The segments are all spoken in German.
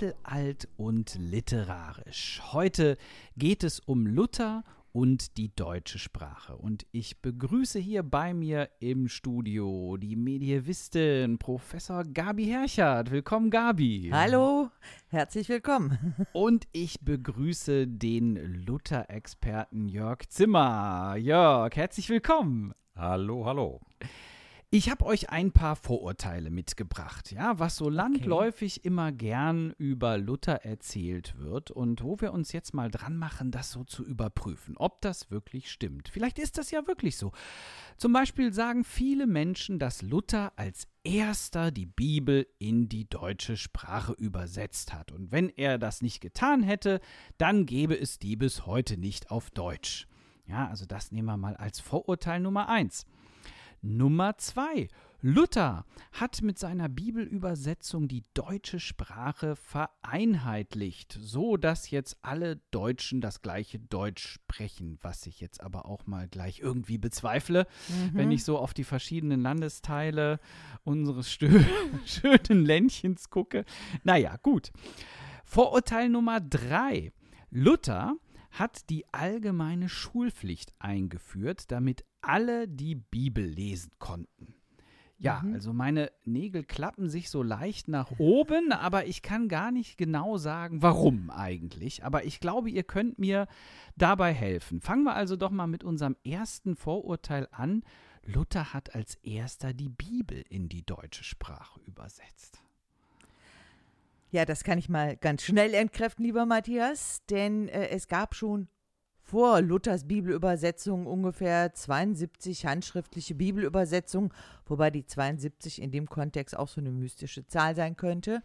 Mittelalt und literarisch. Heute geht es um Luther und die deutsche Sprache. Und ich begrüße hier bei mir im Studio die Medievistin Professor Gabi Herchert. Willkommen, Gabi. Hallo, herzlich willkommen. Und ich begrüße den Luther-Experten Jörg Zimmer. Jörg, herzlich willkommen. Hallo, hallo. Ich habe euch ein paar Vorurteile mitgebracht, ja, was so landläufig okay. immer gern über Luther erzählt wird und wo wir uns jetzt mal dran machen, das so zu überprüfen, ob das wirklich stimmt. Vielleicht ist das ja wirklich so. Zum Beispiel sagen viele Menschen, dass Luther als erster die Bibel in die deutsche Sprache übersetzt hat. Und wenn er das nicht getan hätte, dann gäbe es die bis heute nicht auf Deutsch. Ja, also das nehmen wir mal als Vorurteil Nummer eins. Nummer zwei. Luther hat mit seiner Bibelübersetzung die deutsche Sprache vereinheitlicht, so dass jetzt alle Deutschen das gleiche Deutsch sprechen, was ich jetzt aber auch mal gleich irgendwie bezweifle, mhm. wenn ich so auf die verschiedenen Landesteile unseres schönen Ländchens gucke. Naja, gut. Vorurteil Nummer drei. Luther hat die allgemeine Schulpflicht eingeführt, damit alle die Bibel lesen konnten. Ja, mhm. also meine Nägel klappen sich so leicht nach oben, aber ich kann gar nicht genau sagen, warum eigentlich. Aber ich glaube, ihr könnt mir dabei helfen. Fangen wir also doch mal mit unserem ersten Vorurteil an. Luther hat als erster die Bibel in die deutsche Sprache übersetzt. Ja, das kann ich mal ganz schnell entkräften, lieber Matthias, denn äh, es gab schon vor Luthers Bibelübersetzung ungefähr 72 handschriftliche Bibelübersetzungen, wobei die 72 in dem Kontext auch so eine mystische Zahl sein könnte.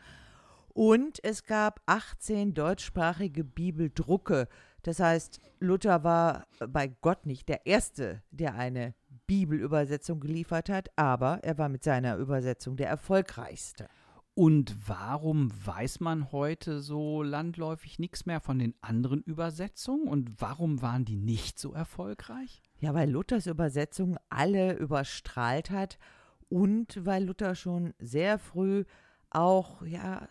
Und es gab 18 deutschsprachige Bibeldrucke. Das heißt, Luther war bei Gott nicht der Erste, der eine Bibelübersetzung geliefert hat, aber er war mit seiner Übersetzung der erfolgreichste. Und warum weiß man heute so landläufig nichts mehr von den anderen Übersetzungen und warum waren die nicht so erfolgreich? Ja, weil Luthers Übersetzung alle überstrahlt hat und weil Luther schon sehr früh auch ja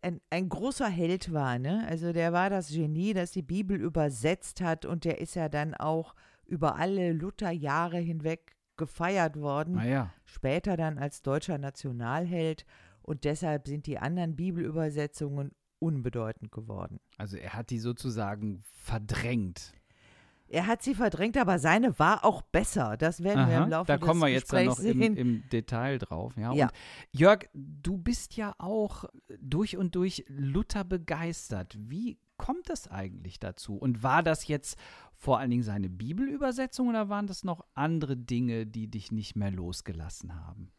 ein, ein großer Held war, ne? Also der war das Genie, das die Bibel übersetzt hat und der ist ja dann auch über alle Lutherjahre hinweg gefeiert worden. Ja. Später dann als deutscher Nationalheld und deshalb sind die anderen Bibelübersetzungen unbedeutend geworden. Also er hat die sozusagen verdrängt. Er hat sie verdrängt, aber seine war auch besser. Das werden Aha, wir im Laufe da kommen wir jetzt noch im, im, Detail drauf. Ja? ja. Und Jörg, du bist ja auch durch und durch Luther begeistert. Wie kommt es eigentlich dazu? Und war das jetzt vor allen Dingen seine Bibelübersetzung oder waren das noch andere Dinge, die dich nicht mehr losgelassen haben?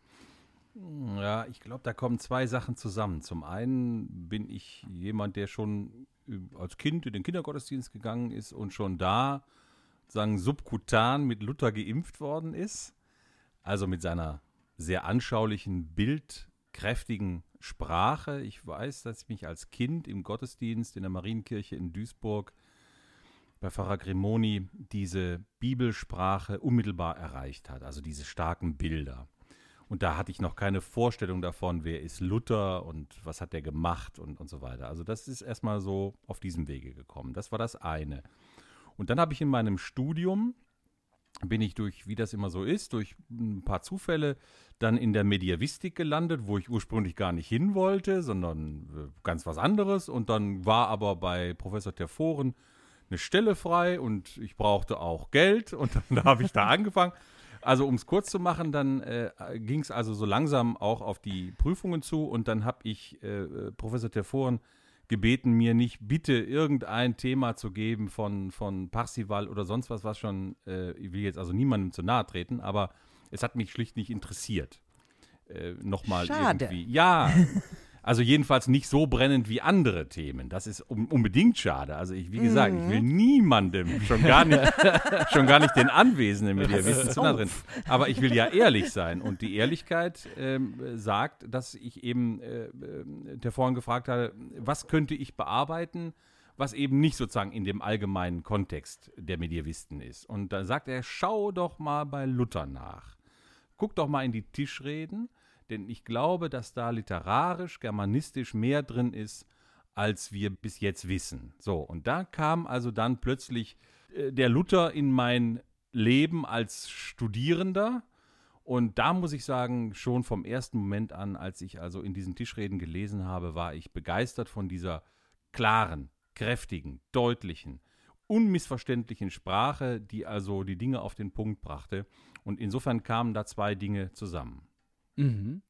Ja, ich glaube, da kommen zwei Sachen zusammen. Zum einen bin ich jemand, der schon als Kind in den Kindergottesdienst gegangen ist und schon da sagen subkutan mit Luther geimpft worden ist. Also mit seiner sehr anschaulichen, bildkräftigen Sprache. Ich weiß, dass ich mich als Kind im Gottesdienst in der Marienkirche in Duisburg bei Pfarrer Grimoni diese Bibelsprache unmittelbar erreicht hat, also diese starken Bilder. Und da hatte ich noch keine Vorstellung davon, wer ist Luther und was hat der gemacht und, und so weiter. Also das ist erstmal so auf diesem Wege gekommen. Das war das eine. Und dann habe ich in meinem Studium, bin ich durch, wie das immer so ist, durch ein paar Zufälle dann in der Mediavistik gelandet, wo ich ursprünglich gar nicht hin wollte, sondern äh, ganz was anderes. Und dann war aber bei Professor Terforen eine Stelle frei und ich brauchte auch Geld und dann habe ich da angefangen. Also um es kurz zu machen, dann äh, ging es also so langsam auch auf die Prüfungen zu und dann habe ich äh, Professor Terforen gebeten, mir nicht bitte irgendein Thema zu geben von, von Parsival oder sonst was, was schon, äh, ich will jetzt also niemandem zu nahe treten, aber es hat mich schlicht nicht interessiert. Äh, Nochmal irgendwie. Ja, Also jedenfalls nicht so brennend wie andere Themen. Das ist un unbedingt schade. Also ich, wie gesagt, mhm. ich will mhm. niemandem, schon gar nicht, schon gar nicht den Anwesenden mit ihr wissen zu drin. Aber ich will ja ehrlich sein. Und die Ehrlichkeit ähm, sagt, dass ich eben äh, der vorhin gefragt habe, was könnte ich bearbeiten, was eben nicht sozusagen in dem allgemeinen Kontext der Medievisten ist. Und da sagt er, schau doch mal bei Luther nach. Guck doch mal in die Tischreden denn ich glaube, dass da literarisch, germanistisch mehr drin ist, als wir bis jetzt wissen. So, und da kam also dann plötzlich äh, der Luther in mein Leben als Studierender. Und da muss ich sagen, schon vom ersten Moment an, als ich also in diesen Tischreden gelesen habe, war ich begeistert von dieser klaren, kräftigen, deutlichen, unmissverständlichen Sprache, die also die Dinge auf den Punkt brachte. Und insofern kamen da zwei Dinge zusammen. Mhm.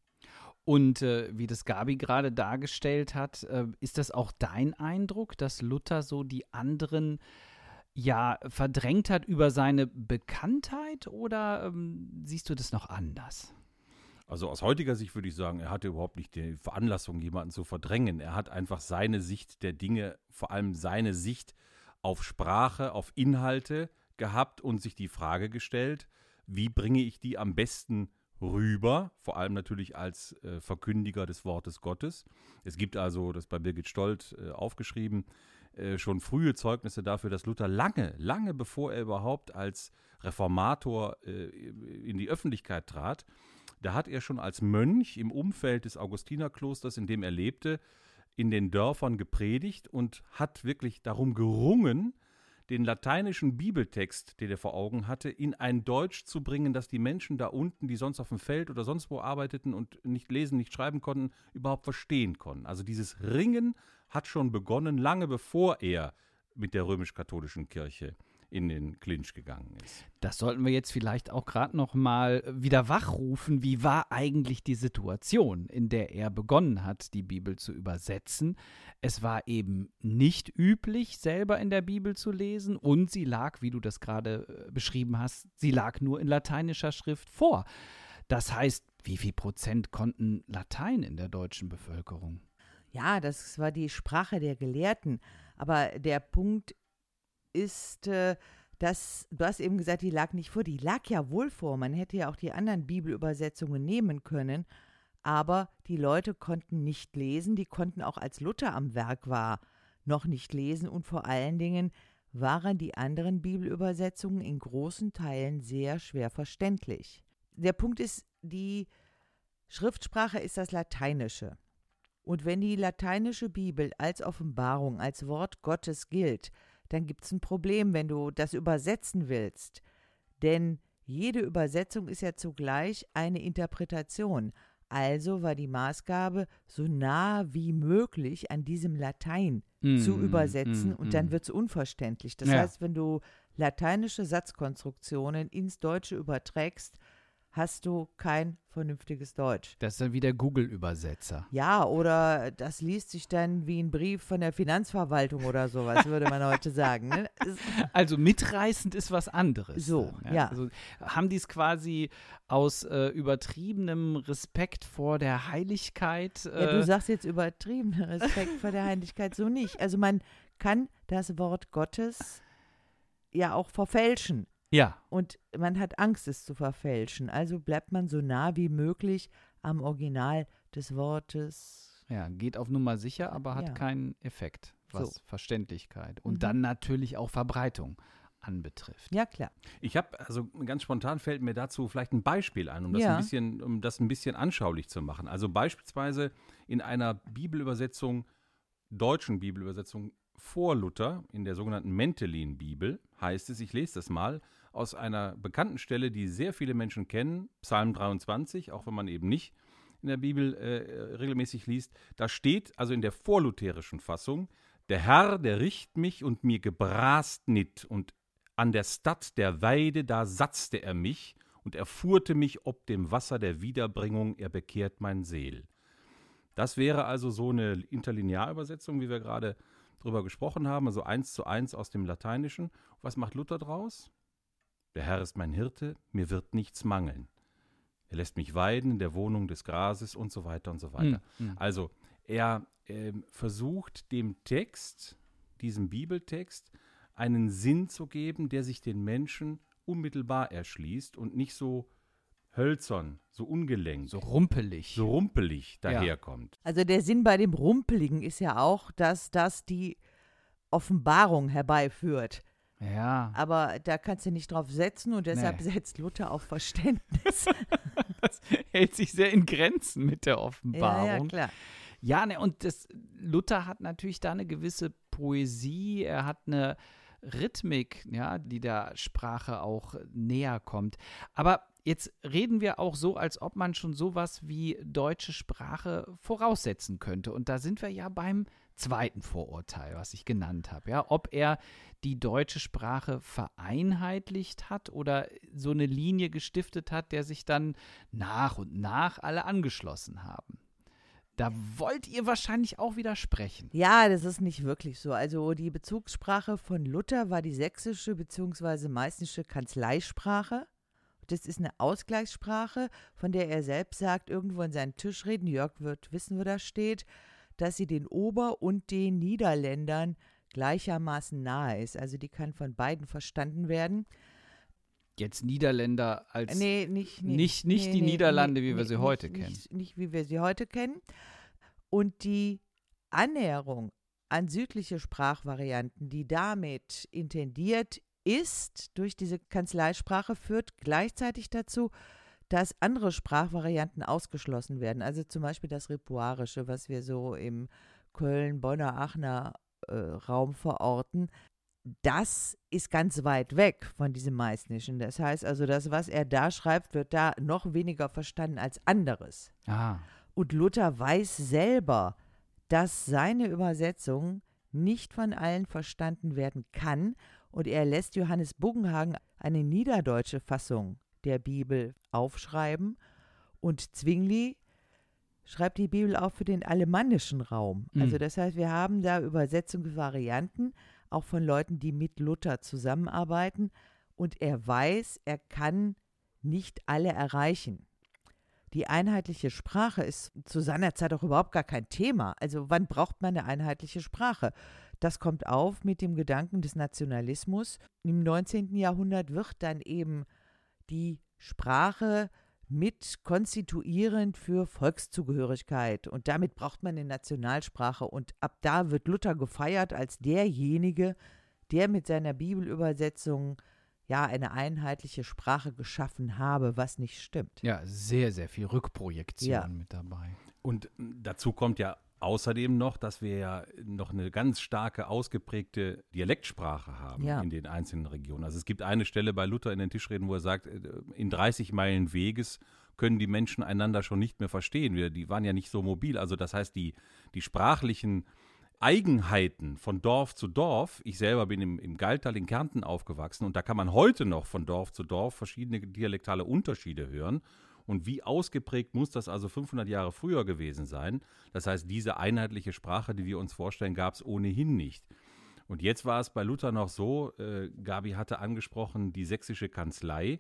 Und äh, wie das Gabi gerade dargestellt hat, äh, ist das auch dein Eindruck, dass Luther so die anderen ja verdrängt hat über seine Bekanntheit oder ähm, siehst du das noch anders? Also aus heutiger Sicht würde ich sagen, er hatte überhaupt nicht die Veranlassung, jemanden zu verdrängen. Er hat einfach seine Sicht der Dinge, vor allem seine Sicht auf Sprache, auf Inhalte gehabt und sich die Frage gestellt, wie bringe ich die am besten rüber, vor allem natürlich als äh, Verkündiger des Wortes Gottes. Es gibt also, das bei Birgit Stolt äh, aufgeschrieben, äh, schon frühe Zeugnisse dafür, dass Luther lange, lange bevor er überhaupt als Reformator äh, in die Öffentlichkeit trat, da hat er schon als Mönch im Umfeld des Augustinerklosters, in dem er lebte, in den Dörfern gepredigt und hat wirklich darum gerungen, den lateinischen Bibeltext, den er vor Augen hatte, in ein Deutsch zu bringen, dass die Menschen da unten, die sonst auf dem Feld oder sonst wo arbeiteten und nicht lesen, nicht schreiben konnten, überhaupt verstehen konnten. Also dieses Ringen hat schon begonnen, lange bevor er mit der römisch-katholischen Kirche in den Clinch gegangen ist. Das sollten wir jetzt vielleicht auch gerade noch mal wieder wachrufen. Wie war eigentlich die Situation, in der er begonnen hat, die Bibel zu übersetzen? Es war eben nicht üblich, selber in der Bibel zu lesen und sie lag, wie du das gerade äh, beschrieben hast, sie lag nur in lateinischer Schrift vor. Das heißt, wie viel Prozent konnten Latein in der deutschen Bevölkerung? Ja, das war die Sprache der Gelehrten. Aber der Punkt ist, äh, dass, du hast eben gesagt, die lag nicht vor, die lag ja wohl vor. Man hätte ja auch die anderen Bibelübersetzungen nehmen können, aber die Leute konnten nicht lesen, die konnten auch als Luther am Werk war noch nicht lesen und vor allen Dingen waren die anderen Bibelübersetzungen in großen Teilen sehr schwer verständlich. Der Punkt ist, die Schriftsprache ist das Lateinische. Und wenn die lateinische Bibel als Offenbarung, als Wort Gottes gilt, dann gibt es ein Problem, wenn du das übersetzen willst. Denn jede Übersetzung ist ja zugleich eine Interpretation. Also war die Maßgabe, so nah wie möglich an diesem Latein mm, zu übersetzen mm, und dann mm. wird es unverständlich. Das ja. heißt, wenn du lateinische Satzkonstruktionen ins Deutsche überträgst, hast du kein vernünftiges Deutsch. Das ist dann wie der Google-Übersetzer. Ja, oder das liest sich dann wie ein Brief von der Finanzverwaltung oder sowas, würde man heute sagen. Ne? Also mitreißend ist was anderes. So, dann, ja. ja. Also haben die es quasi aus äh, übertriebenem Respekt vor der Heiligkeit. Äh, ja, du sagst jetzt übertriebener Respekt vor der Heiligkeit so nicht. Also man kann das Wort Gottes ja auch verfälschen. Ja. Und man hat Angst, es zu verfälschen. Also bleibt man so nah wie möglich am Original des Wortes. Ja, geht auf Nummer sicher, aber hat ja. keinen Effekt, was so. Verständlichkeit und mhm. dann natürlich auch Verbreitung anbetrifft. Ja, klar. Ich habe, also ganz spontan fällt mir dazu vielleicht ein Beispiel ein, um das, ja. ein bisschen, um das ein bisschen anschaulich zu machen. Also beispielsweise in einer Bibelübersetzung, deutschen Bibelübersetzung vor Luther, in der sogenannten Mentelin-Bibel, heißt es, ich lese das mal, aus einer bekannten Stelle, die sehr viele Menschen kennen, Psalm 23, auch wenn man eben nicht in der Bibel äh, regelmäßig liest. Da steht also in der vorlutherischen Fassung, der Herr, der richt mich und mir gebrast nit, und an der Stadt der Weide, da satzte er mich, und er fuhrte mich ob dem Wasser der Wiederbringung, er bekehrt mein Seel. Das wäre also so eine Interlinearübersetzung, wie wir gerade drüber gesprochen haben, also eins zu eins aus dem Lateinischen. Was macht Luther draus? Der Herr ist mein Hirte, mir wird nichts mangeln. Er lässt mich weiden in der Wohnung des Grases und so weiter und so weiter. Mhm. Also er äh, versucht dem Text, diesem Bibeltext, einen Sinn zu geben, der sich den Menschen unmittelbar erschließt und nicht so hölzern, so ungelenkt. So rumpelig. So rumpelig daherkommt. Ja. Also der Sinn bei dem Rumpeligen ist ja auch, dass das die Offenbarung herbeiführt. Ja. Aber da kannst du nicht drauf setzen und deshalb nee. setzt Luther auf Verständnis. das hält sich sehr in Grenzen mit der Offenbarung. Ja, ja klar. Ja, ne, und das, Luther hat natürlich da eine gewisse Poesie, er hat eine Rhythmik, ja, die der Sprache auch näher kommt. Aber jetzt reden wir auch so, als ob man schon sowas wie deutsche Sprache voraussetzen könnte. Und da sind wir ja beim zweiten Vorurteil, was ich genannt habe, ja, ob er die deutsche Sprache vereinheitlicht hat oder so eine Linie gestiftet hat, der sich dann nach und nach alle angeschlossen haben. Da wollt ihr wahrscheinlich auch widersprechen. Ja, das ist nicht wirklich so. Also die Bezugssprache von Luther war die sächsische bzw. meißnische Kanzleisprache. Das ist eine Ausgleichssprache, von der er selbst sagt, irgendwo in seinen Tischreden, Jörg wird wissen, wo das steht, dass sie den Ober- und den Niederländern gleichermaßen nahe ist. Also die kann von beiden verstanden werden. Jetzt Niederländer als Nee, nicht, nee, nicht, nicht nee, die Niederlande, wie wir sie heute nicht, kennen. Nicht, nicht wie wir sie heute kennen. Und die Annäherung an südliche Sprachvarianten, die damit intendiert ist durch diese Kanzleisprache, führt gleichzeitig dazu, dass andere Sprachvarianten ausgeschlossen werden. Also zum Beispiel das Ripuarische, was wir so im Köln, Bonner, Aachener äh, Raum verorten. Das ist ganz weit weg von diesem Meißnischen. Das heißt also, das, was er da schreibt, wird da noch weniger verstanden als anderes. Ah, Und Luther weiß selber, dass seine Übersetzung nicht von allen verstanden werden kann und er lässt Johannes Buggenhagen eine niederdeutsche Fassung der Bibel aufschreiben und Zwingli schreibt die Bibel auch für den alemannischen Raum. Mhm. Also das heißt, wir haben da Übersetzungsvarianten, auch von Leuten, die mit Luther zusammenarbeiten und er weiß, er kann nicht alle erreichen. Die einheitliche Sprache ist zu seiner Zeit auch überhaupt gar kein Thema. Also wann braucht man eine einheitliche Sprache? Das kommt auf mit dem Gedanken des Nationalismus. Im 19. Jahrhundert wird dann eben die Sprache mit konstituierend für Volkszugehörigkeit. Und damit braucht man eine Nationalsprache. Und ab da wird Luther gefeiert als derjenige, der mit seiner Bibelübersetzung ja eine einheitliche Sprache geschaffen habe, was nicht stimmt. ja, sehr, sehr viel Rückprojektion Ja. mit dabei. Und dazu kommt ja außerdem noch, dass wir ja noch eine ganz starke, ausgeprägte Dialektsprache haben Ja. in den einzelnen Regionen. Also es gibt eine Stelle bei Luther in den Tischreden, wo er sagt, äh, in 30 Meilen Weges können die Menschen einander schon nicht mehr verstehen. Wir, die waren ja nicht so mobil. Also das heißt, die, die sprachlichen Eigenheiten von Dorf zu Dorf. Ich selber bin im, im Galtal in Kärnten aufgewachsen und da kann man heute noch von Dorf zu Dorf verschiedene dialektale Unterschiede hören. Und wie ausgeprägt muss das also 500 Jahre früher gewesen sein? Das heißt, diese einheitliche Sprache, die wir uns vorstellen, gab es ohnehin nicht. Und jetzt war es bei Luther noch so, äh, Gabi hatte angesprochen, die sächsische Kanzlei.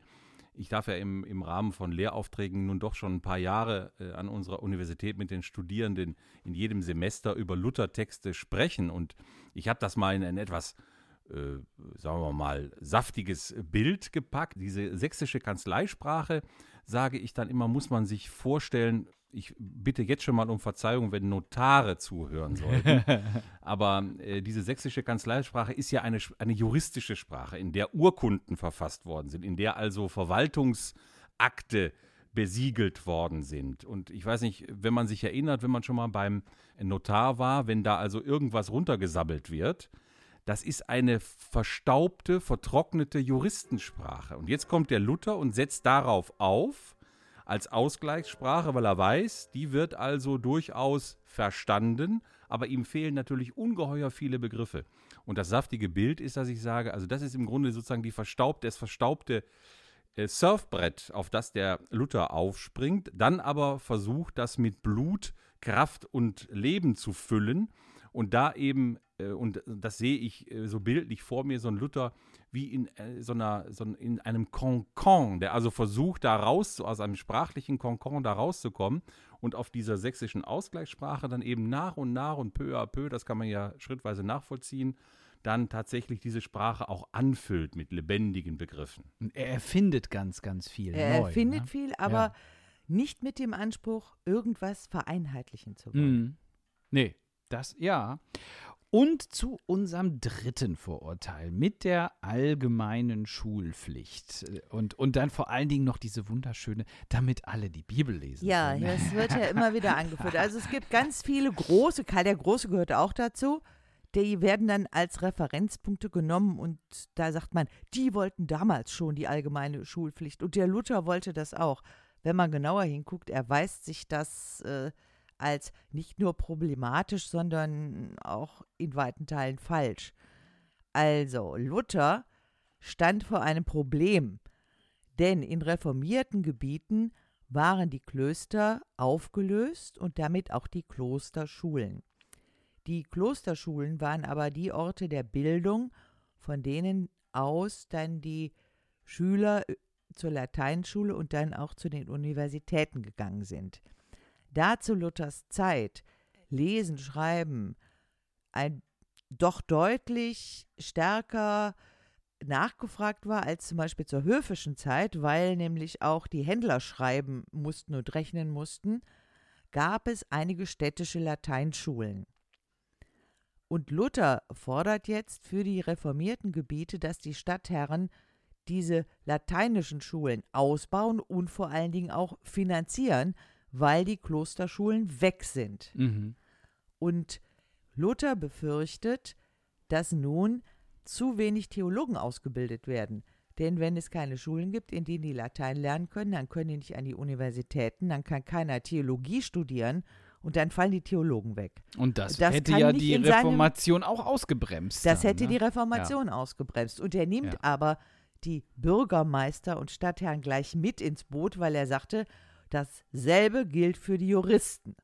Ich darf ja im, im Rahmen von Lehraufträgen nun doch schon ein paar Jahre äh, an unserer Universität mit den Studierenden in jedem Semester über Luthertexte sprechen. Und ich habe das mal in ein etwas, äh, sagen wir mal, saftiges Bild gepackt. Diese sächsische Kanzleisprache, sage ich dann immer, muss man sich vorstellen, ich bitte jetzt schon mal um Verzeihung, wenn Notare zuhören sollten. Aber äh, diese sächsische Kanzleisprache ist ja eine, eine juristische Sprache, in der Urkunden verfasst worden sind, in der also Verwaltungsakte besiegelt worden sind. Und ich weiß nicht, wenn man sich erinnert, wenn man schon mal beim Notar war, wenn da also irgendwas runtergesabbelt wird, das ist eine verstaubte, vertrocknete Juristensprache. Und jetzt kommt der Luther und setzt darauf auf, als Ausgleichssprache, weil er weiß, die wird also durchaus verstanden, aber ihm fehlen natürlich ungeheuer viele Begriffe. Und das saftige Bild ist, dass ich sage, also das ist im Grunde sozusagen die verstaubte, das verstaubte äh, Surfbrett, auf das der Luther aufspringt, dann aber versucht, das mit Blut, Kraft und Leben zu füllen und da eben, und das sehe ich äh, so bildlich vor mir, so ein Luther wie in äh, so einer, so in einem Konkon, der also versucht, da raus, aus einem sprachlichen Konkon da rauszukommen und auf dieser sächsischen Ausgleichssprache dann eben nach und nach und peu à peu, das kann man ja schrittweise nachvollziehen, dann tatsächlich diese Sprache auch anfüllt mit lebendigen Begriffen. Er erfindet ganz, ganz viel. Er neu, erfindet ne? viel, aber Ja. nicht mit dem Anspruch, irgendwas vereinheitlichen zu wollen. Mhm. Nee, das, ja. Und zu unserem dritten Vorurteil mit der allgemeinen Schulpflicht. Und, und dann vor allen Dingen noch diese wunderschöne, damit alle die Bibel lesen. Ja, können. das wird ja immer wieder angeführt. Also es gibt ganz viele große, Karl der Große gehört auch dazu. Die werden dann als Referenzpunkte genommen und da sagt man, die wollten damals schon die allgemeine Schulpflicht und der Luther wollte das auch. Wenn man genauer hinguckt, erweist sich das äh, als nicht nur problematisch, sondern auch in weiten Teilen falsch. Also, Luther stand vor einem Problem, denn in reformierten Gebieten waren die Klöster aufgelöst und damit auch die Klosterschulen. Die Klosterschulen waren aber die Orte der Bildung, von denen aus dann die Schüler äh, zur Lateinschule und dann auch zu den Universitäten gegangen sind. Da zu Luthers Zeit Lesen, Schreiben ein doch deutlich stärker nachgefragt war als zum Beispiel zur höfischen Zeit, weil nämlich auch die Händler schreiben mussten und rechnen mussten, gab es einige städtische Lateinschulen. Und Luther fordert jetzt für die reformierten Gebiete, dass die Stadtherren diese lateinischen Schulen ausbauen und vor allen Dingen auch finanzieren, weil die Klosterschulen weg sind. Mhm. Und Luther befürchtet, dass nun zu wenig Theologen ausgebildet werden. Denn wenn es keine Schulen gibt, in denen die Latein lernen können, dann können die nicht an die Universitäten, dann kann keiner Theologie studieren und dann fallen die Theologen weg. Und das, Das hätte ja die in seinem- Reformation auch ausgebremst. Das dann, hätte ne? die Reformation ausgebremst. Und er nimmt Ja. aber die Bürgermeister und Stadtherren gleich mit ins Boot, weil er sagte, dasselbe gilt für die Juristen.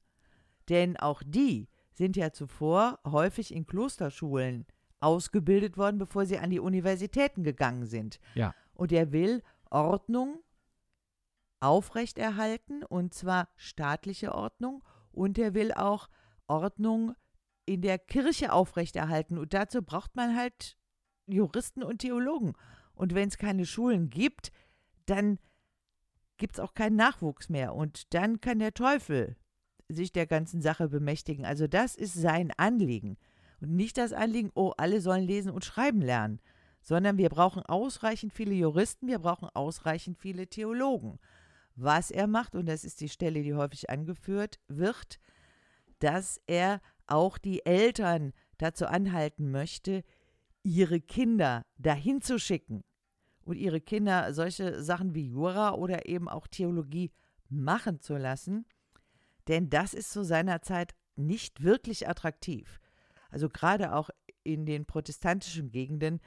Denn auch die sind ja zuvor häufig in Klosterschulen ausgebildet worden, bevor sie an die Universitäten gegangen sind. Ja. Und er will Ordnung aufrechterhalten, und zwar staatliche Ordnung, und er will auch Ordnung in der Kirche aufrechterhalten. Und dazu braucht man halt Juristen und Theologen. Und wenn es keine Schulen gibt, dann gibt es auch keinen Nachwuchs mehr. Und dann kann der Teufel sich der ganzen Sache bemächtigen. Also das ist sein Anliegen. Und nicht das Anliegen, oh, alle sollen lesen und schreiben lernen, sondern wir brauchen ausreichend viele Juristen, wir brauchen ausreichend viele Theologen. Was er macht, und das ist die Stelle, die häufig angeführt wird, dass er auch die Eltern dazu anhalten möchte, ihre Kinder dahin zu schicken und ihre Kinder solche Sachen wie Jura oder eben auch Theologie machen zu lassen, denn das ist zu seiner Zeit nicht wirklich attraktiv. Also gerade auch in den protestantischen Gegenden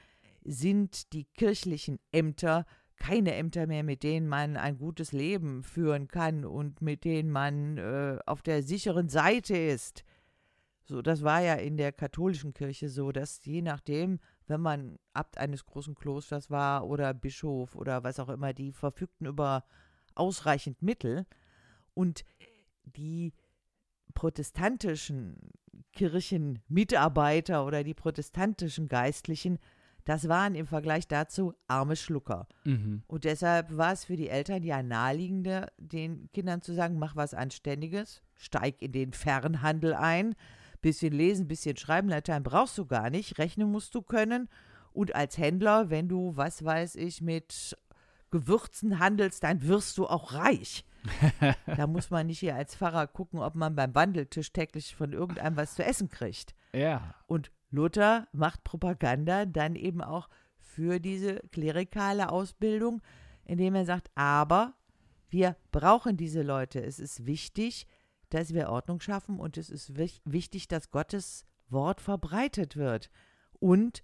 sind die kirchlichen Ämter keine Ämter mehr, mit denen man ein gutes Leben führen kann und mit denen man äh, auf der sicheren Seite ist. So, das war ja in der katholischen Kirche so, dass je nachdem, wenn man Abt eines großen Klosters war oder Bischof oder was auch immer, die verfügten über ausreichend Mittel und die protestantischen Kirchenmitarbeiter oder die protestantischen Geistlichen, das waren im Vergleich dazu arme Schlucker. Mhm. Und deshalb war es für die Eltern ja naheliegender, den Kindern zu sagen, mach was Anständiges, steig in den Fernhandel ein, bisschen lesen, bisschen schreiben, Latein brauchst du gar nicht, rechnen musst du können. Und als Händler, wenn du, was weiß ich, mit Gewürzen handelst, dann wirst du auch reich. da muss man nicht hier als Pfarrer gucken, ob man beim Wandeltisch täglich von irgendeinem was zu essen kriegt. Ja. Und Luther macht Propaganda dann eben auch für diese klerikale Ausbildung, indem er sagt, aber wir brauchen diese Leute. Es ist wichtig, dass wir Ordnung schaffen und es ist wich- wichtig, dass Gottes Wort verbreitet wird. Und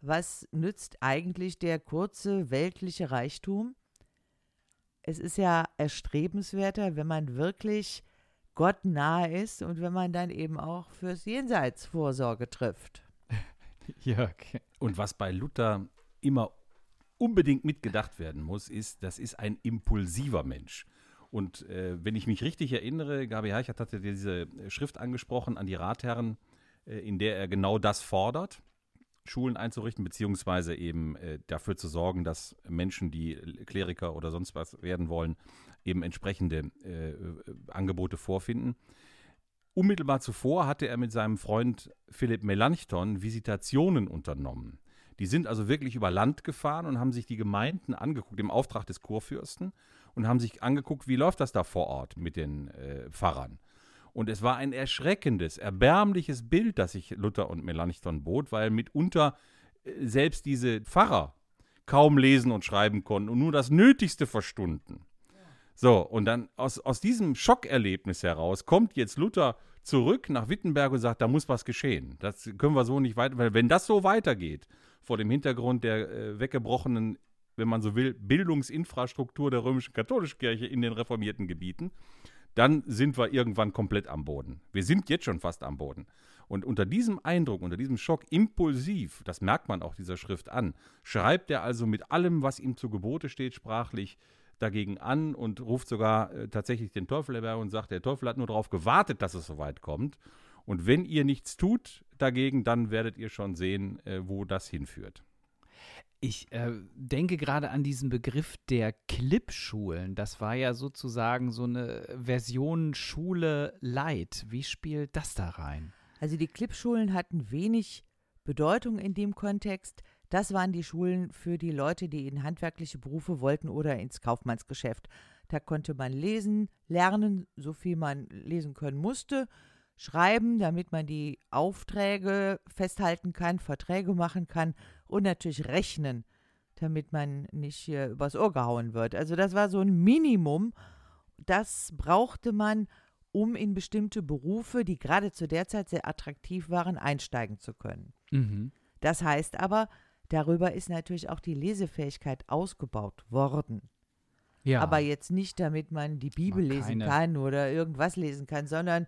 was nützt eigentlich der kurze weltliche Reichtum? Es ist ja erstrebenswerter, wenn man wirklich Gott nahe ist und wenn man dann eben auch fürs Jenseits Vorsorge trifft. Jörg. Und was bei Luther immer unbedingt mitgedacht werden muss, ist, das ist ein impulsiver Mensch. Und äh, wenn ich mich richtig erinnere, Gabi Heichert hatte diese Schrift angesprochen an die Ratherren, äh, in der er genau das fordert, Schulen einzurichten, beziehungsweise eben äh, dafür zu sorgen, dass Menschen, die Kleriker oder sonst was werden wollen, eben entsprechende äh, äh, Angebote vorfinden. unmittelbar zuvor hatte er mit seinem Freund Philipp Melanchthon Visitationen unternommen. Die sind also wirklich über Land gefahren und haben sich die Gemeinden angeguckt, im Auftrag des Kurfürsten, und haben sich angeguckt, wie läuft das da vor Ort mit den äh, Pfarrern. Und es war ein erschreckendes, erbärmliches Bild, das sich Luther und Melanchthon bot, weil mitunter äh, selbst diese Pfarrer kaum lesen und schreiben konnten und nur das Nötigste verstunden. So, und dann aus, aus diesem Schockerlebnis heraus kommt jetzt Luther zurück nach Wittenberg und sagt, da muss was geschehen. Das können wir so nicht weiter, weil wenn das so weitergeht, vor dem Hintergrund der äh, weggebrochenen, wenn man so will, Bildungsinfrastruktur der römischen katholischen Kirche in den reformierten Gebieten, dann sind wir irgendwann komplett am Boden. Wir sind jetzt schon fast am Boden. Und unter diesem Eindruck, unter diesem Schock, impulsiv, das merkt man auch dieser Schrift an, schreibt er also mit allem, was ihm zu Gebote steht, sprachlich dagegen an und ruft sogar äh, tatsächlich den Teufel herbei und sagt, der Teufel hat nur darauf gewartet, dass es soweit kommt. Und wenn ihr nichts tut dagegen, dann werdet ihr schon sehen, äh, wo das hinführt. Ich äh, denke gerade an diesen Begriff der Clipschulen. Das war ja sozusagen so eine Version Schule Light. Wie spielt das da rein? Also die Clipschulen hatten wenig Bedeutung in dem Kontext. Das waren die Schulen für die Leute, die in handwerkliche Berufe wollten oder ins Kaufmannsgeschäft. Da konnte man lesen, lernen, so viel man lesen können musste, schreiben, damit man die Aufträge festhalten kann, Verträge machen kann und natürlich rechnen, damit man nicht hier übers Ohr gehauen wird. Also das war so ein Minimum, das brauchte man, um in bestimmte Berufe, die gerade zu der Zeit sehr attraktiv waren, einsteigen zu können. Mhm. Das heißt aber, darüber ist natürlich auch die Lesefähigkeit ausgebaut worden. Ja. Aber jetzt nicht, damit man die Bibel Mal lesen kann oder irgendwas lesen kann, sondern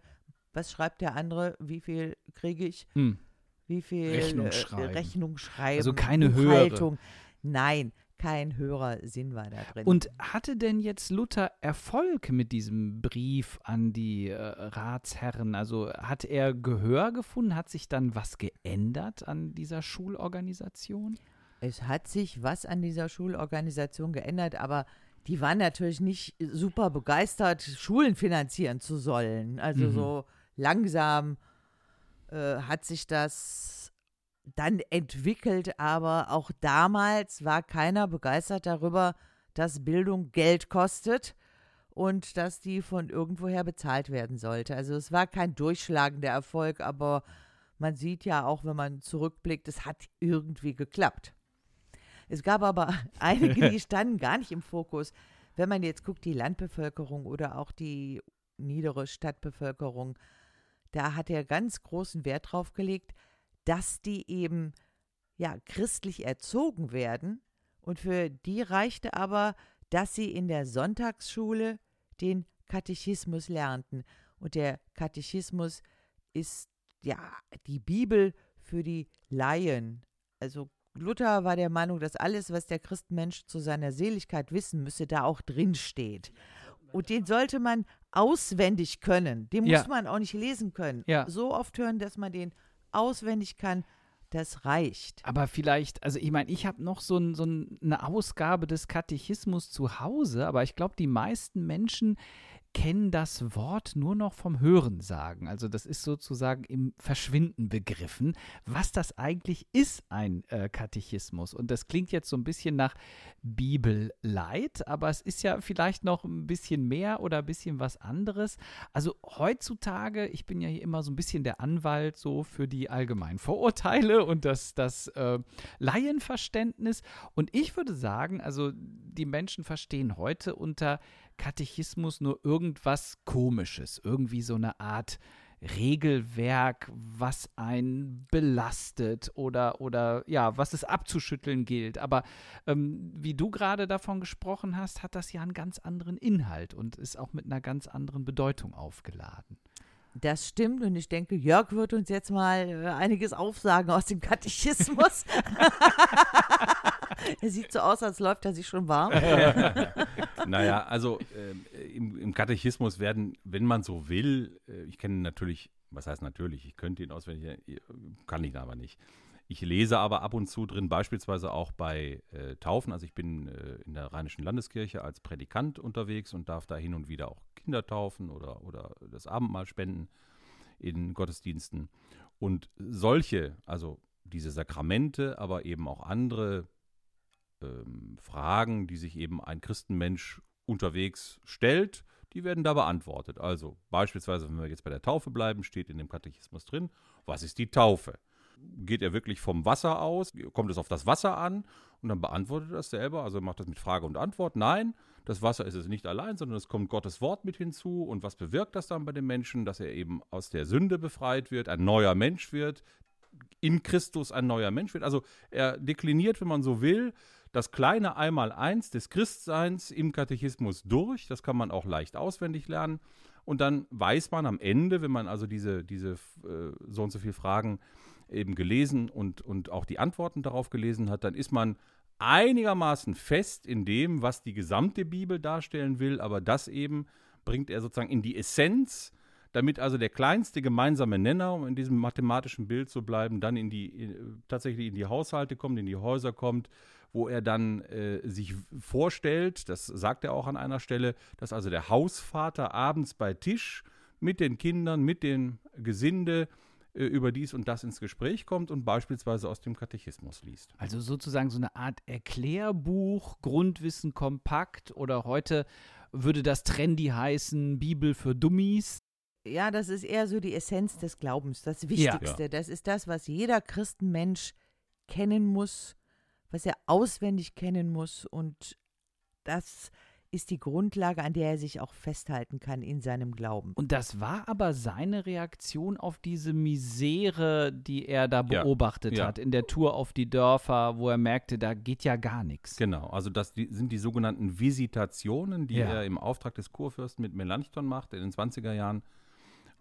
was schreibt der andere, wie viel kriege ich, hm. Wie viel Rechnung äh, schreiben. Rechnung schreiben also keine höhere. Nein, kein höherer Sinn war da drin. Und hatte denn jetzt Luther Erfolg mit diesem Brief an die äh, Ratsherren? Also hat er Gehör gefunden? Hat sich dann was geändert an dieser Schulorganisation? Es hat sich was an dieser Schulorganisation geändert, aber die waren natürlich nicht super begeistert, Schulen finanzieren zu sollen. Also mhm. so langsam äh, hat sich das dann entwickelt, aber auch damals war keiner begeistert darüber, dass Bildung Geld kostet und dass die von irgendwoher bezahlt werden sollte. Also es war kein durchschlagender Erfolg, aber man sieht ja auch, wenn man zurückblickt, es hat irgendwie geklappt. Es gab aber einige, die standen gar nicht im Fokus. Wenn man jetzt guckt, die Landbevölkerung oder auch die niedere Stadtbevölkerung, da hat er ganz großen Wert drauf gelegt, dass die eben ja christlich erzogen werden und für die reichte aber, dass sie in der Sonntagsschule den Katechismus lernten und der Katechismus ist ja die Bibel für die Laien. Also Luther war der Meinung, dass alles, was der Christenmensch zu seiner Seligkeit wissen müsse, da auch drin steht. Und den sollte man auswendig können. Den ja. muss man auch nicht lesen können. Ja. So oft hören, dass man den auswendig kann, das reicht. Aber vielleicht, also ich meine, ich habe noch so, ein, so eine Ausgabe des Katechismus zu Hause, aber ich glaube, die meisten Menschen kennen das Wort nur noch vom Hören sagen. Also das ist sozusagen im Verschwinden begriffen, was das eigentlich ist, ein äh, Katechismus. Und das klingt jetzt so ein bisschen nach Bibellight, aber es ist ja vielleicht noch ein bisschen mehr oder ein bisschen was anderes. Also heutzutage, ich bin ja hier immer so ein bisschen der Anwalt so für die allgemeinen Vorurteile und das, das äh, Laienverständnis. Und ich würde sagen, also die Menschen verstehen heute unter Katechismus nur irgendwas Komisches, irgendwie so eine Art Regelwerk, was einen belastet oder, oder ja, was es abzuschütteln gilt. Aber ähm, wie du gerade davon gesprochen hast, hat das ja einen ganz anderen Inhalt und ist auch mit einer ganz anderen Bedeutung aufgeladen. Das stimmt und ich denke, Jörg wird uns jetzt mal äh, einiges aufsagen aus dem Katechismus. er sieht so aus, als läuft er sich schon warm. naja, also äh, im, im, Katechismus werden, wenn man so will, äh, ich kenne natürlich, was heißt natürlich, ich könnte ihn auswendig, äh, kann ich aber nicht. Ich lese aber ab und zu drin, beispielsweise auch bei äh, Taufen. Also ich bin äh, in der Rheinischen Landeskirche als Prädikant unterwegs und darf da hin und wieder auch Kinder taufen oder, oder das Abendmahl spenden. in Gottesdiensten. Und solche, also diese Sakramente, aber eben auch andere ähm, Fragen, die sich eben ein Christenmensch unterwegs stellt, die werden da beantwortet. Also beispielsweise, wenn wir jetzt bei der Taufe bleiben, steht in dem Katechismus drin, was ist die Taufe? Geht er wirklich vom Wasser aus? Kommt es auf das Wasser an? Und dann beantwortet er das selber, also macht das mit Frage und Antwort. Nein, das Wasser ist es nicht allein, sondern es kommt Gottes Wort mit hinzu. Und was bewirkt das dann bei dem Menschen? Dass er eben aus der Sünde befreit wird, ein neuer Mensch wird, in Christus ein neuer Mensch wird. Also er dekliniert, wenn man so will, das kleine Einmaleins des Christseins im Katechismus durch. Das kann man auch leicht auswendig lernen. Und dann weiß man am Ende, wenn man also diese, diese äh, so und so viele Fragen eben gelesen und, und auch die Antworten darauf gelesen hat, dann ist man einigermaßen fest in dem, was die gesamte Bibel darstellen will, aber das eben bringt er sozusagen in die Essenz, damit also der kleinste gemeinsame Nenner, um in diesem mathematischen Bild zu bleiben, dann in die, in, tatsächlich in die Haushalte kommt, in die Häuser kommt, wo er dann äh, sich vorstellt, das sagt er auch an einer Stelle, dass also der Hausvater abends bei Tisch mit den Kindern, mit dem Gesinde äh, über dies und das ins Gespräch kommt und beispielsweise aus dem Katechismus liest. Also sozusagen so eine Art Erklärbuch, Grundwissen kompakt oder heute würde das trendy heißen, Bibel für Dummies. Ja, das ist eher so die Essenz des Glaubens, das Wichtigste. Ja. Das ist das, was jeder Christenmensch kennen muss, was er auswendig kennen muss und das ist die Grundlage, an der er sich auch festhalten kann in seinem Glauben. Und das war aber seine Reaktion auf diese Misere, die er da beobachtet ja, ja. hat, in der Tour auf die Dörfer, wo er merkte, da geht ja gar nichts. Genau, also das sind die sogenannten Visitationen, die ja. er im Auftrag des Kurfürsten mit Melanchthon macht in den 20er Jahren.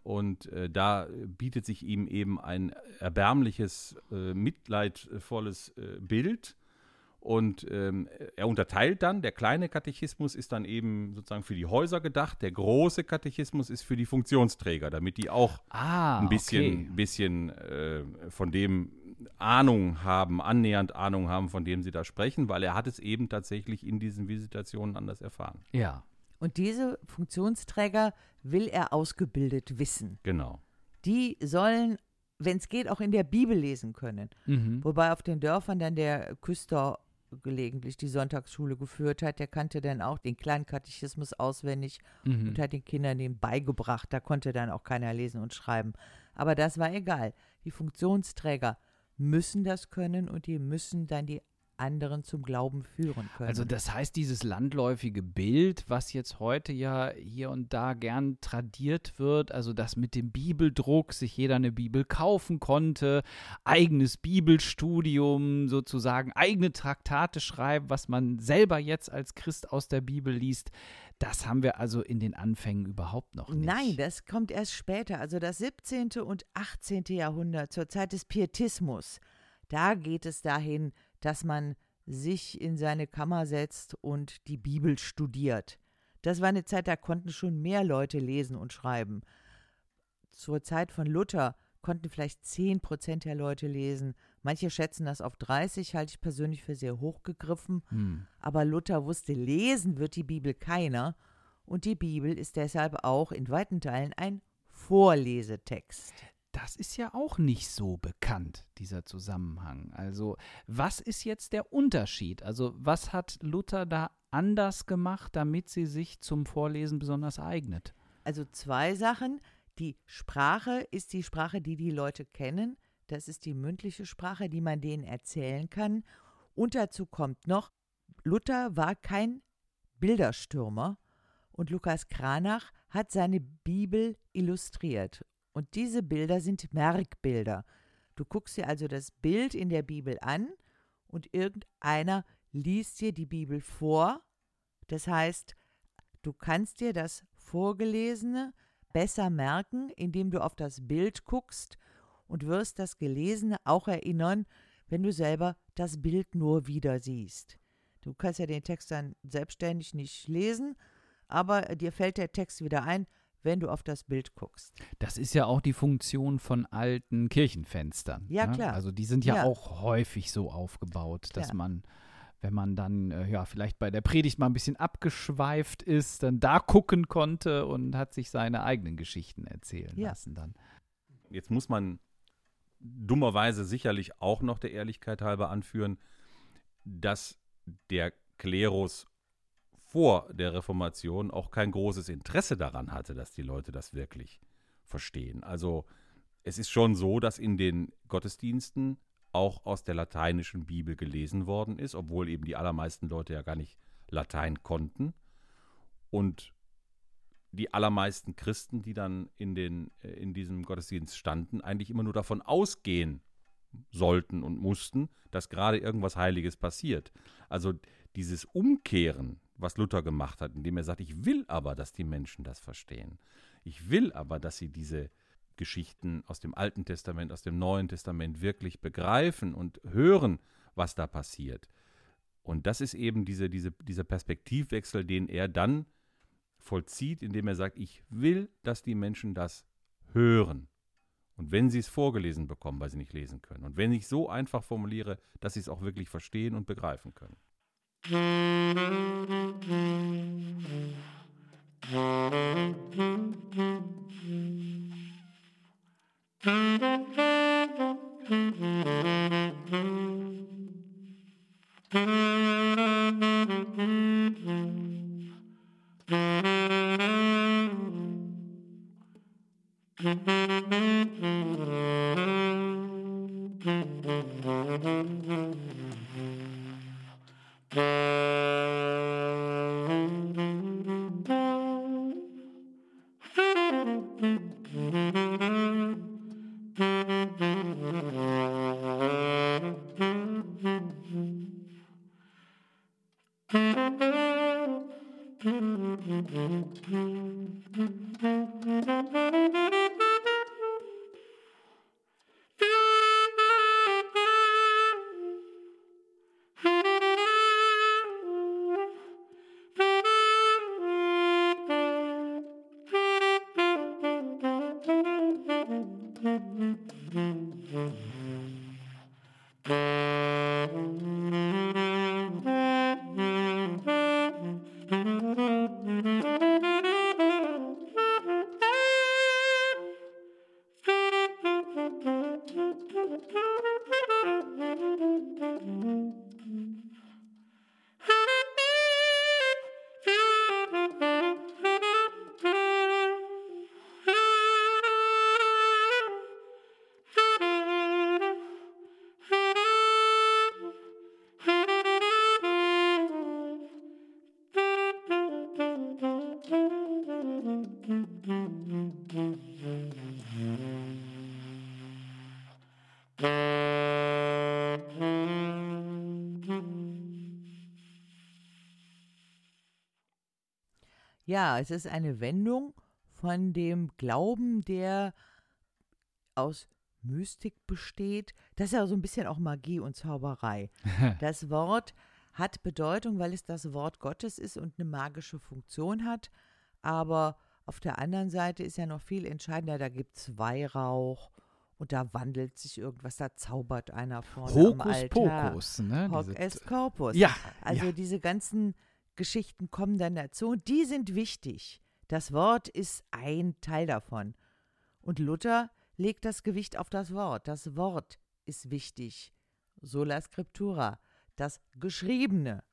Und äh, da bietet sich ihm eben ein erbärmliches, äh, mitleidvolles äh, Bild und ähm, er unterteilt dann, der kleine Katechismus ist dann eben sozusagen für die Häuser gedacht, der große Katechismus ist für die Funktionsträger, damit die auch ah, ein bisschen, okay. bisschen äh, von dem Ahnung haben, annähernd Ahnung haben, von dem sie da sprechen, weil er hat es eben tatsächlich in diesen Visitationen anders erfahren. Ja. Und diese Funktionsträger will er ausgebildet wissen. Genau. Die sollen, wenn es geht, auch in der Bibel lesen können. Mhm. Wobei auf den Dörfern dann der Küster gelegentlich die Sonntagsschule geführt hat, der kannte dann auch den kleinen Katechismus auswendig mhm. und hat den Kindern den beigebracht. Da konnte dann auch keiner lesen und schreiben. Aber das war egal. Die Funktionsträger müssen das können und die müssen dann die anderen zum Glauben führen können. Also das heißt, dieses landläufige Bild, was jetzt heute ja hier und da gern tradiert wird, also dass mit dem Bibeldruck sich jeder eine Bibel kaufen konnte, eigenes Bibelstudium sozusagen, eigene Traktate schreiben, was man selber jetzt als Christ aus der Bibel liest, das haben wir also in den Anfängen überhaupt noch nicht. Nein, das kommt erst später, also das 17. und 18. Jahrhundert, zur Zeit des Pietismus. Da geht es dahin, dass man sich in seine Kammer setzt und die Bibel studiert. Das war eine Zeit, da konnten schon mehr Leute lesen und schreiben. Zur Zeit von Luther konnten vielleicht 10 Prozent der Leute lesen. Manche schätzen das auf 30, halte ich persönlich für sehr hochgegriffen. Hm. Aber Luther wusste, lesen wird die Bibel keiner. Und die Bibel ist deshalb auch in weiten Teilen ein Vorlesetext das ist ja auch nicht so bekannt, dieser Zusammenhang. Also, was ist jetzt der Unterschied? Also, was hat Luther da anders gemacht, damit sie sich zum Vorlesen besonders eignet? Also zwei Sachen. Die Sprache ist die Sprache, die die Leute kennen. Das ist die mündliche Sprache, die man denen erzählen kann. Und dazu kommt noch, Luther war kein Bilderstürmer und Lukas Kranach hat seine Bibel illustriert. Und diese Bilder sind Merkbilder. Du guckst dir also das Bild in der Bibel an und irgendeiner liest dir die Bibel vor. Das heißt, du kannst dir das Vorgelesene besser merken, indem du auf das Bild guckst und wirst das Gelesene auch erinnern, wenn du selber das Bild nur wieder siehst. Du kannst ja den Text dann selbstständig nicht lesen, aber dir fällt der Text wieder ein, wenn du auf das Bild guckst. Das ist ja auch die Funktion von alten Kirchenfenstern. Ja, ne? klar. Also die sind ja, ja, auch häufig so aufgebaut, dass ja. man wenn man dann äh, ja vielleicht bei der Predigt mal ein bisschen abgeschweift ist, dann da gucken konnte und hat sich seine eigenen Geschichten erzählen ja. lassen dann. Jetzt muss man dummerweise sicherlich auch noch der Ehrlichkeit halber anführen, dass der Klerus vor der Reformation auch kein großes Interesse daran hatte, dass die Leute das wirklich verstehen. Also es ist schon so, dass in den Gottesdiensten auch aus der lateinischen Bibel gelesen worden ist, obwohl eben die allermeisten Leute ja gar nicht Latein konnten. Und die allermeisten Christen, die dann in, den, äh, in diesem Gottesdienst standen, eigentlich immer nur davon ausgehen sollten und mussten, dass gerade irgendwas Heiliges passiert. Also dieses Umkehren, was Luther gemacht hat, indem er sagt, ich will aber, dass die Menschen das verstehen. Ich will aber, dass sie diese Geschichten aus dem Alten Testament, aus dem Neuen Testament wirklich begreifen und hören, was da passiert. Und das ist eben diese, diese, dieser Perspektivwechsel, den er dann vollzieht, indem er sagt, ich will, dass die Menschen das hören. Und wenn sie es vorgelesen bekommen, weil sie nicht lesen können. Und wenn ich so einfach formuliere, dass sie es auch wirklich verstehen und begreifen können. Mm-hmm. Mm-hmm. Ja, es ist eine Wendung von dem Glauben, der aus Mystik besteht. Das ist ja so ein bisschen auch Magie und Zauberei. das Wort hat Bedeutung, weil es das Wort Gottes ist und eine magische Funktion hat. Aber auf der anderen Seite ist ja noch viel entscheidender. Da gibt es Weihrauch und da wandelt sich irgendwas, da zaubert einer vorne Hokus am Altar. Pokus, ne? Hoc est corpus. Ja, Also ja. diese ganzen Geschichten kommen dann dazu und die sind wichtig. Das Wort ist ein Teil davon. Und Luther legt das Gewicht auf das Wort. Das Wort ist wichtig. Sola Scriptura, das Geschriebene.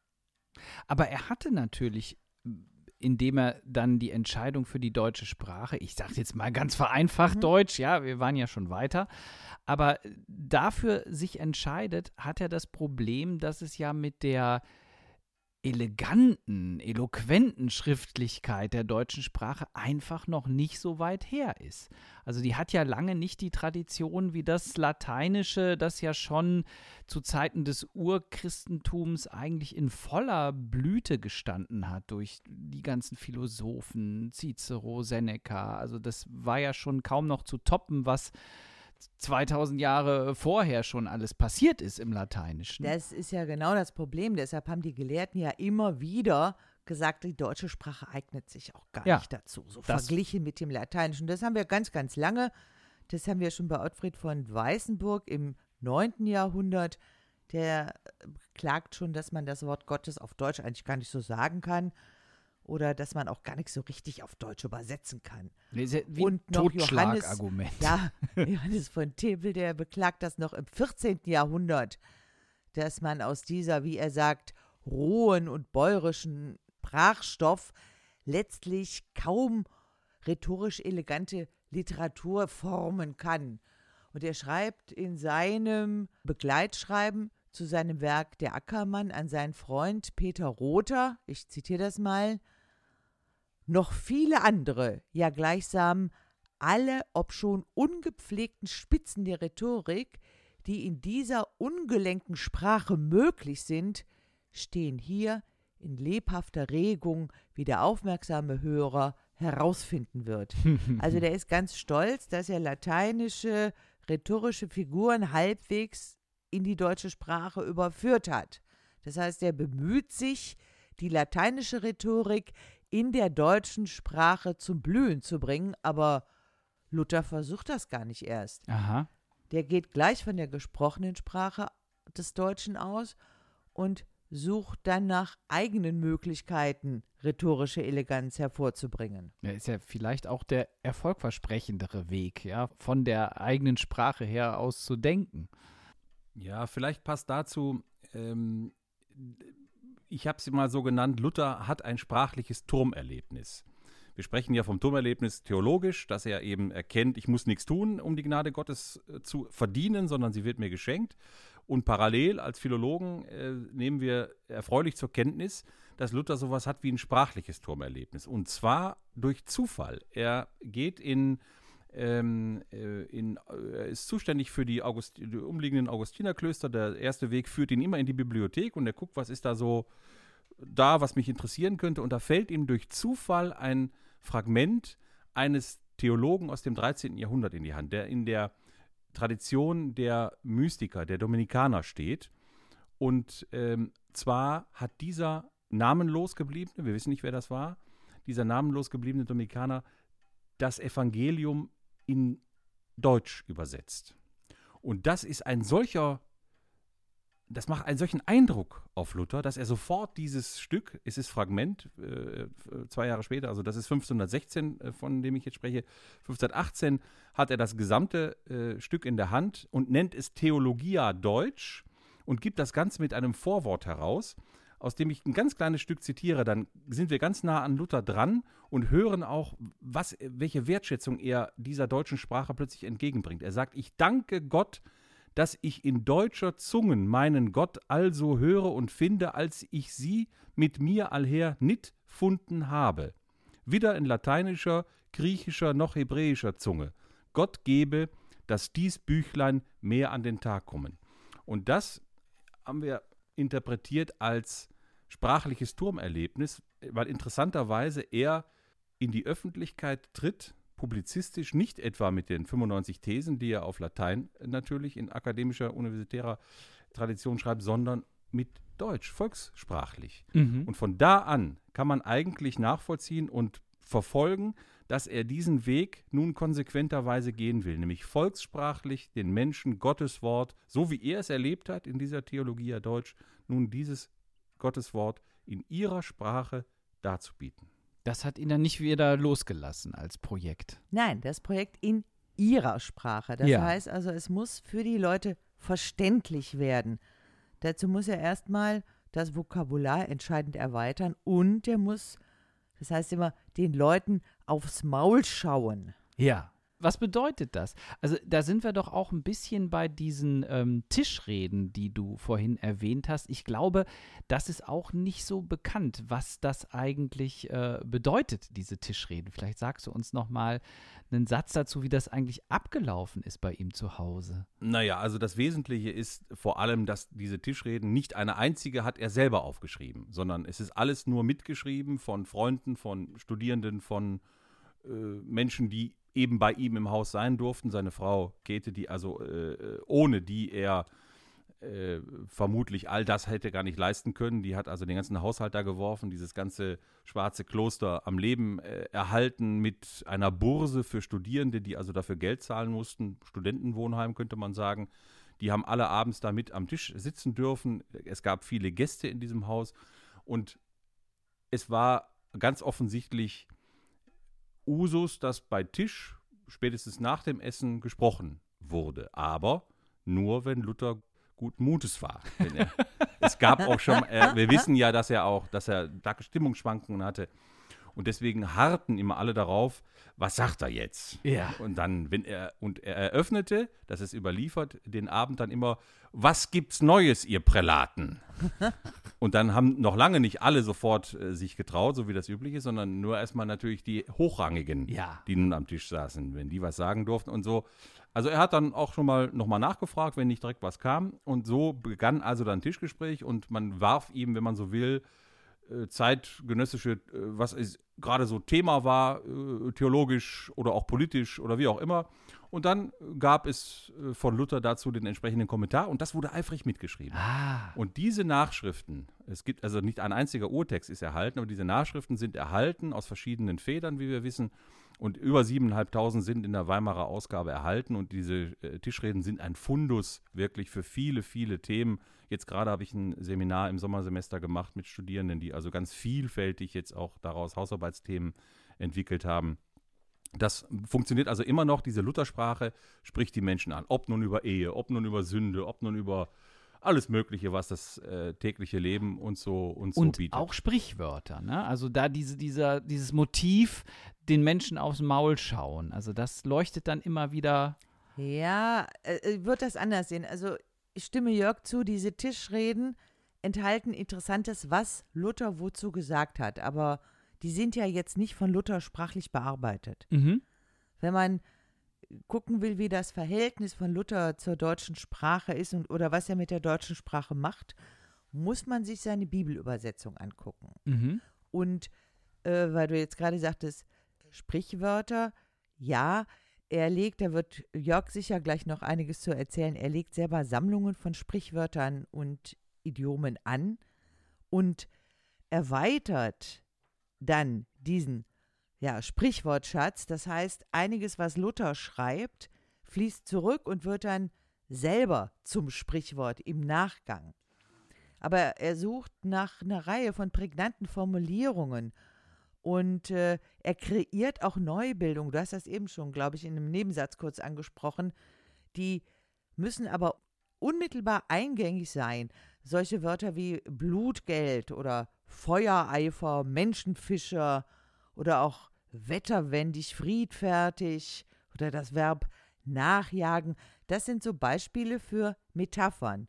Aber er hatte natürlich, indem er dann die Entscheidung für die deutsche Sprache, ich sage jetzt mal ganz vereinfacht Mhm. Deutsch, ja, wir waren ja schon weiter, aber dafür sich entscheidet, hat er das Problem, dass es ja mit der eleganten, eloquenten Schriftlichkeit der deutschen Sprache einfach noch nicht so weit her ist. Also die hat ja lange nicht die Tradition wie das Lateinische, das ja schon zu Zeiten des Urchristentums eigentlich in voller Blüte gestanden hat durch die ganzen Philosophen, Cicero, Seneca. Also das war ja schon kaum noch zu toppen, was 2000 Jahre vorher schon alles passiert ist im Lateinischen. Das ist ja genau das Problem. Deshalb haben die Gelehrten ja immer wieder gesagt, die deutsche Sprache eignet sich auch gar Ja, nicht dazu. So verglichen mit dem Lateinischen. Das haben wir ganz, ganz lange. Das haben wir schon bei Ottfried von Weißenburg im 9. Jahrhundert. Der klagt schon, dass man das Wort Gottes auf Deutsch eigentlich gar nicht so sagen kann. Oder dass man auch gar nicht so richtig auf Deutsch übersetzen kann. Wie Und noch Totschlagargument. Ja, Johannes von Tebel, der beklagt das noch im 14. Jahrhundert, dass man aus dieser, wie er sagt, rohen und bäuerischen Sprachstoff letztlich kaum rhetorisch elegante Literatur formen kann. Und er schreibt in seinem Begleitschreiben zu seinem Werk Der Ackermann an seinen Freund Peter Rother, ich zitiere das mal, noch viele andere, ja gleichsam alle, obschon ungepflegten Spitzen der Rhetorik, die in dieser ungelenken Sprache möglich sind, stehen hier in lebhafter Regung, wie der aufmerksame Hörer herausfinden wird. Also der ist ganz stolz, dass er lateinische rhetorische Figuren halbwegs in die deutsche Sprache überführt hat. Das heißt, er bemüht sich, die lateinische Rhetorik in der deutschen Sprache zum Blühen zu bringen, aber Luther versucht das gar nicht erst. Aha. Der geht gleich von der gesprochenen Sprache des Deutschen aus und sucht dann nach eigenen Möglichkeiten, rhetorische Eleganz hervorzubringen. Ja, ist ja vielleicht auch der erfolgversprechendere Weg, ja, von der eigenen Sprache her aus zu denken. Ja, vielleicht passt dazu, ähm, ich habe sie mal so genannt, Luther hat ein sprachliches Turmerlebnis. Wir sprechen ja vom Turmerlebnis theologisch, dass er eben erkennt, ich muss nichts tun, um die Gnade Gottes äh, zu verdienen, sondern sie wird mir geschenkt. Und parallel als Philologen äh, nehmen wir erfreulich zur Kenntnis, dass Luther sowas hat wie ein sprachliches Turmerlebnis. Und zwar durch Zufall. Er geht in, ähm, äh, in er ist zuständig für die, August die umliegenden Augustinerklöster. Der erste Weg führt ihn immer in die Bibliothek und er guckt, was ist da so da, was mich interessieren könnte. Und da fällt ihm durch Zufall ein Fragment eines Theologen aus dem 13. Jahrhundert in die Hand, der in der Tradition der Mystiker, der Dominikaner steht. Und ähm, zwar hat dieser namenlos gebliebene, wir wissen nicht, wer das war, dieser namenlos gebliebene Dominikaner das Evangelium in Deutsch übersetzt. Und das ist ein solcher das macht einen solchen Eindruck auf Luther, dass er sofort dieses Stück, es ist Fragment, äh, zwei Jahre später, also das ist 1516, äh, von dem ich jetzt spreche, 1518 hat er das gesamte äh, Stück in der Hand und nennt es Theologia Deutsch und gibt das Ganze mit einem Vorwort heraus, aus dem ich ein ganz kleines Stück zitiere. Dann sind wir ganz nah an Luther dran und hören auch, was, welche Wertschätzung er dieser deutschen Sprache plötzlich entgegenbringt. Er sagt, ich danke Gott, dass ich in deutscher Zungen meinen Gott also höre und finde, als ich sie mit mir allher nit funden habe. Wieder in lateinischer, griechischer noch hebräischer Zunge. Gott gebe, dass dies Büchlein mehr an den Tag kommen. Und das haben wir interpretiert als sprachliches Turmerlebnis, weil interessanterweise er in die Öffentlichkeit tritt publizistisch, nicht etwa mit den 95 Thesen, die er auf Latein natürlich in akademischer, universitärer Tradition schreibt, sondern mit Deutsch, volkssprachlich. Mhm. Und von da an kann man eigentlich nachvollziehen und verfolgen, dass er diesen Weg nun konsequenterweise gehen will, nämlich volkssprachlich den Menschen Gottes Wort, so wie er es erlebt hat in dieser Theologie ja Deutsch, nun dieses Gottes Wort in ihrer Sprache darzubieten. Das hat ihn dann nicht wieder losgelassen als Projekt. Nein, das Projekt in ihrer Sprache. Das ja. heißt also, es muss für die Leute verständlich werden. Dazu muss er erstmal das Vokabular entscheidend erweitern und er muss, das heißt immer, den Leuten aufs Maul schauen. Ja. Was bedeutet das? Also da sind wir doch auch ein bisschen bei diesen ähm, Tischreden, die du vorhin erwähnt hast. Ich glaube, das ist auch nicht so bekannt, was das eigentlich äh, bedeutet, diese Tischreden. Vielleicht sagst du uns noch mal einen Satz dazu, wie das eigentlich abgelaufen ist bei ihm zu Hause. Naja, also das Wesentliche ist vor allem, dass diese Tischreden nicht eine einzige hat er selber aufgeschrieben, sondern es ist alles nur mitgeschrieben von Freunden, von Studierenden, von äh, Menschen, die eben bei ihm im Haus sein durften. Seine Frau Käthe, die also äh, ohne die er äh, vermutlich all das hätte gar nicht leisten können. Die hat also den ganzen Haushalt da geworfen, dieses ganze schwarze Kloster am Leben äh, erhalten mit einer Burse für Studierende, die also dafür Geld zahlen mussten. Studentenwohnheim könnte man sagen. Die haben alle abends da mit am Tisch sitzen dürfen. Es gab viele Gäste in diesem Haus und es war ganz offensichtlich Usus, dass bei Tisch spätestens nach dem Essen gesprochen wurde. Aber nur, wenn Luther guten Mutes war. Er, es gab auch schon, äh, wir wissen ja, dass er auch, dass er starke Stimmungsschwankungen hatte. Und deswegen harrten immer alle darauf, was sagt er jetzt? Ja. Und dann, wenn er, und er eröffnete, das ist überliefert, den Abend dann immer, was gibt's Neues, ihr Prälaten? und dann haben noch lange nicht alle sofort äh, sich getraut, so wie das üblich ist, sondern nur erstmal natürlich die Hochrangigen, Ja. die nun am Tisch saßen, wenn die was sagen durften und so. Also er hat dann auch schon mal nochmal nachgefragt, wenn nicht direkt was kam. Und so begann also dann Tischgespräch und man warf ihm, wenn man so will, zeitgenössische, äh, was gerade so Thema war, äh, theologisch oder auch politisch oder wie auch immer. Und dann gab es äh, von Luther dazu den entsprechenden Kommentar und das wurde eifrig mitgeschrieben. Ah. Und diese Nachschriften, es gibt also nicht ein einziger Urtext ist erhalten, aber diese Nachschriften sind erhalten aus verschiedenen Federn, wie wir wissen. Und über 7.500 sind in der Weimarer Ausgabe erhalten. Und diese äh, Tischreden sind ein Fundus wirklich für viele, viele Themen. Jetzt gerade habe ich ein Seminar im Sommersemester gemacht mit Studierenden, die also ganz vielfältig jetzt auch daraus Hausarbeitsthemen entwickelt haben. Das funktioniert also immer noch, diese Luthersprache spricht die Menschen an. Ob nun über Ehe, ob nun über Sünde, ob nun über alles Mögliche, was das äh, tägliche Leben uns so, so Und bietet. auch Sprichwörter, ne? Also da diese, dieser, dieses Motiv, den Menschen aufs Maul schauen. Also das leuchtet dann immer wieder. Ja, äh, äh, wird das anders sehen. Also ich stimme Jörg zu, diese Tischreden enthalten Interessantes, was Luther wozu gesagt hat. Aber die sind ja jetzt nicht von Luther sprachlich bearbeitet. Mhm. Wenn man gucken will, wie das Verhältnis von Luther zur deutschen Sprache ist und oder was er mit der deutschen Sprache macht, muss man sich seine Bibelübersetzung angucken. Mhm. Und äh, weil du jetzt gerade sagtest, Sprichwörter, ja, er legt, da wird Jörg sicher gleich noch einiges zu erzählen, er legt selber Sammlungen von Sprichwörtern und Idiomen an und erweitert dann diesen ja, Sprichwortschatz. Das heißt, einiges, was Luther schreibt, fließt zurück und wird dann selber zum Sprichwort im Nachgang. Aber er sucht nach einer Reihe von prägnanten Formulierungen und äh, er kreiert auch Neubildung. Du hast das eben schon, glaube ich, in einem Nebensatz kurz angesprochen. Die müssen aber unmittelbar eingängig sein. Solche Wörter wie Blutgeld oder Feuereifer, Menschenfischer oder auch wetterwendig, friedfertig oder das Verb nachjagen, das sind so Beispiele für Metaphern.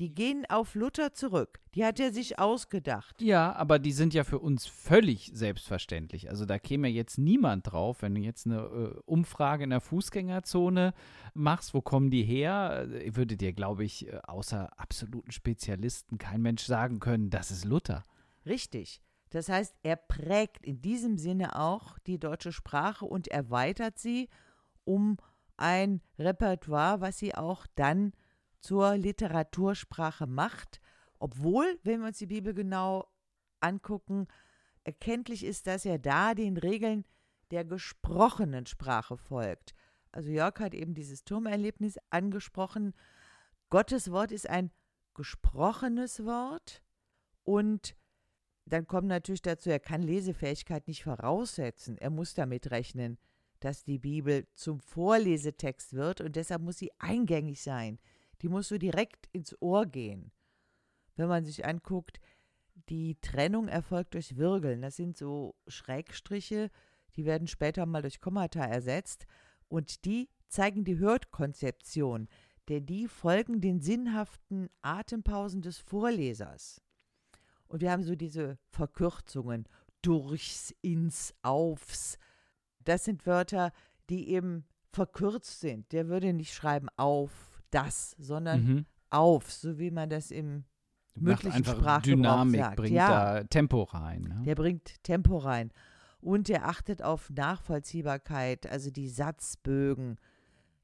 Die gehen auf Luther zurück. Die hat er sich ausgedacht. Ja, aber die sind ja für uns völlig selbstverständlich. Also da käme jetzt niemand drauf, wenn du jetzt eine äh, Umfrage in der Fußgängerzone machst, wo kommen die her, äh, würde dir, glaube ich, äh, außer absoluten Spezialisten kein Mensch sagen können, das ist Luther. Richtig. Das heißt, er prägt in diesem Sinne auch die deutsche Sprache und erweitert sie um ein Repertoire, was sie auch dann zur Literatursprache macht, obwohl, wenn wir uns die Bibel genau angucken, erkenntlich ist, dass er da den Regeln der gesprochenen Sprache folgt. Also Jörg hat eben dieses Turmerlebnis angesprochen. Gottes Wort ist ein gesprochenes Wort und dann kommt natürlich dazu, er kann Lesefähigkeit nicht voraussetzen. Er muss damit rechnen, dass die Bibel zum Vorlesetext wird und deshalb muss sie eingängig sein. Die muss so direkt ins Ohr gehen. Wenn man sich anguckt, die Trennung erfolgt durch Wirgeln. Das sind so Schrägstriche, die werden später mal durch Kommata ersetzt und die zeigen die Hörkonzeption, denn die folgen den sinnhaften Atempausen des Vorlesers. Und wir haben so diese Verkürzungen durchs, ins, aufs. Das sind Wörter, die eben verkürzt sind. Der würde nicht schreiben auf das, sondern Mhm. auf, so wie man das im einfach Sprachgebrauch Dynamik, sagt. bringt Ja. da Tempo rein. Ne? Der bringt Tempo rein. Und er achtet auf Nachvollziehbarkeit, also die Satzbögen,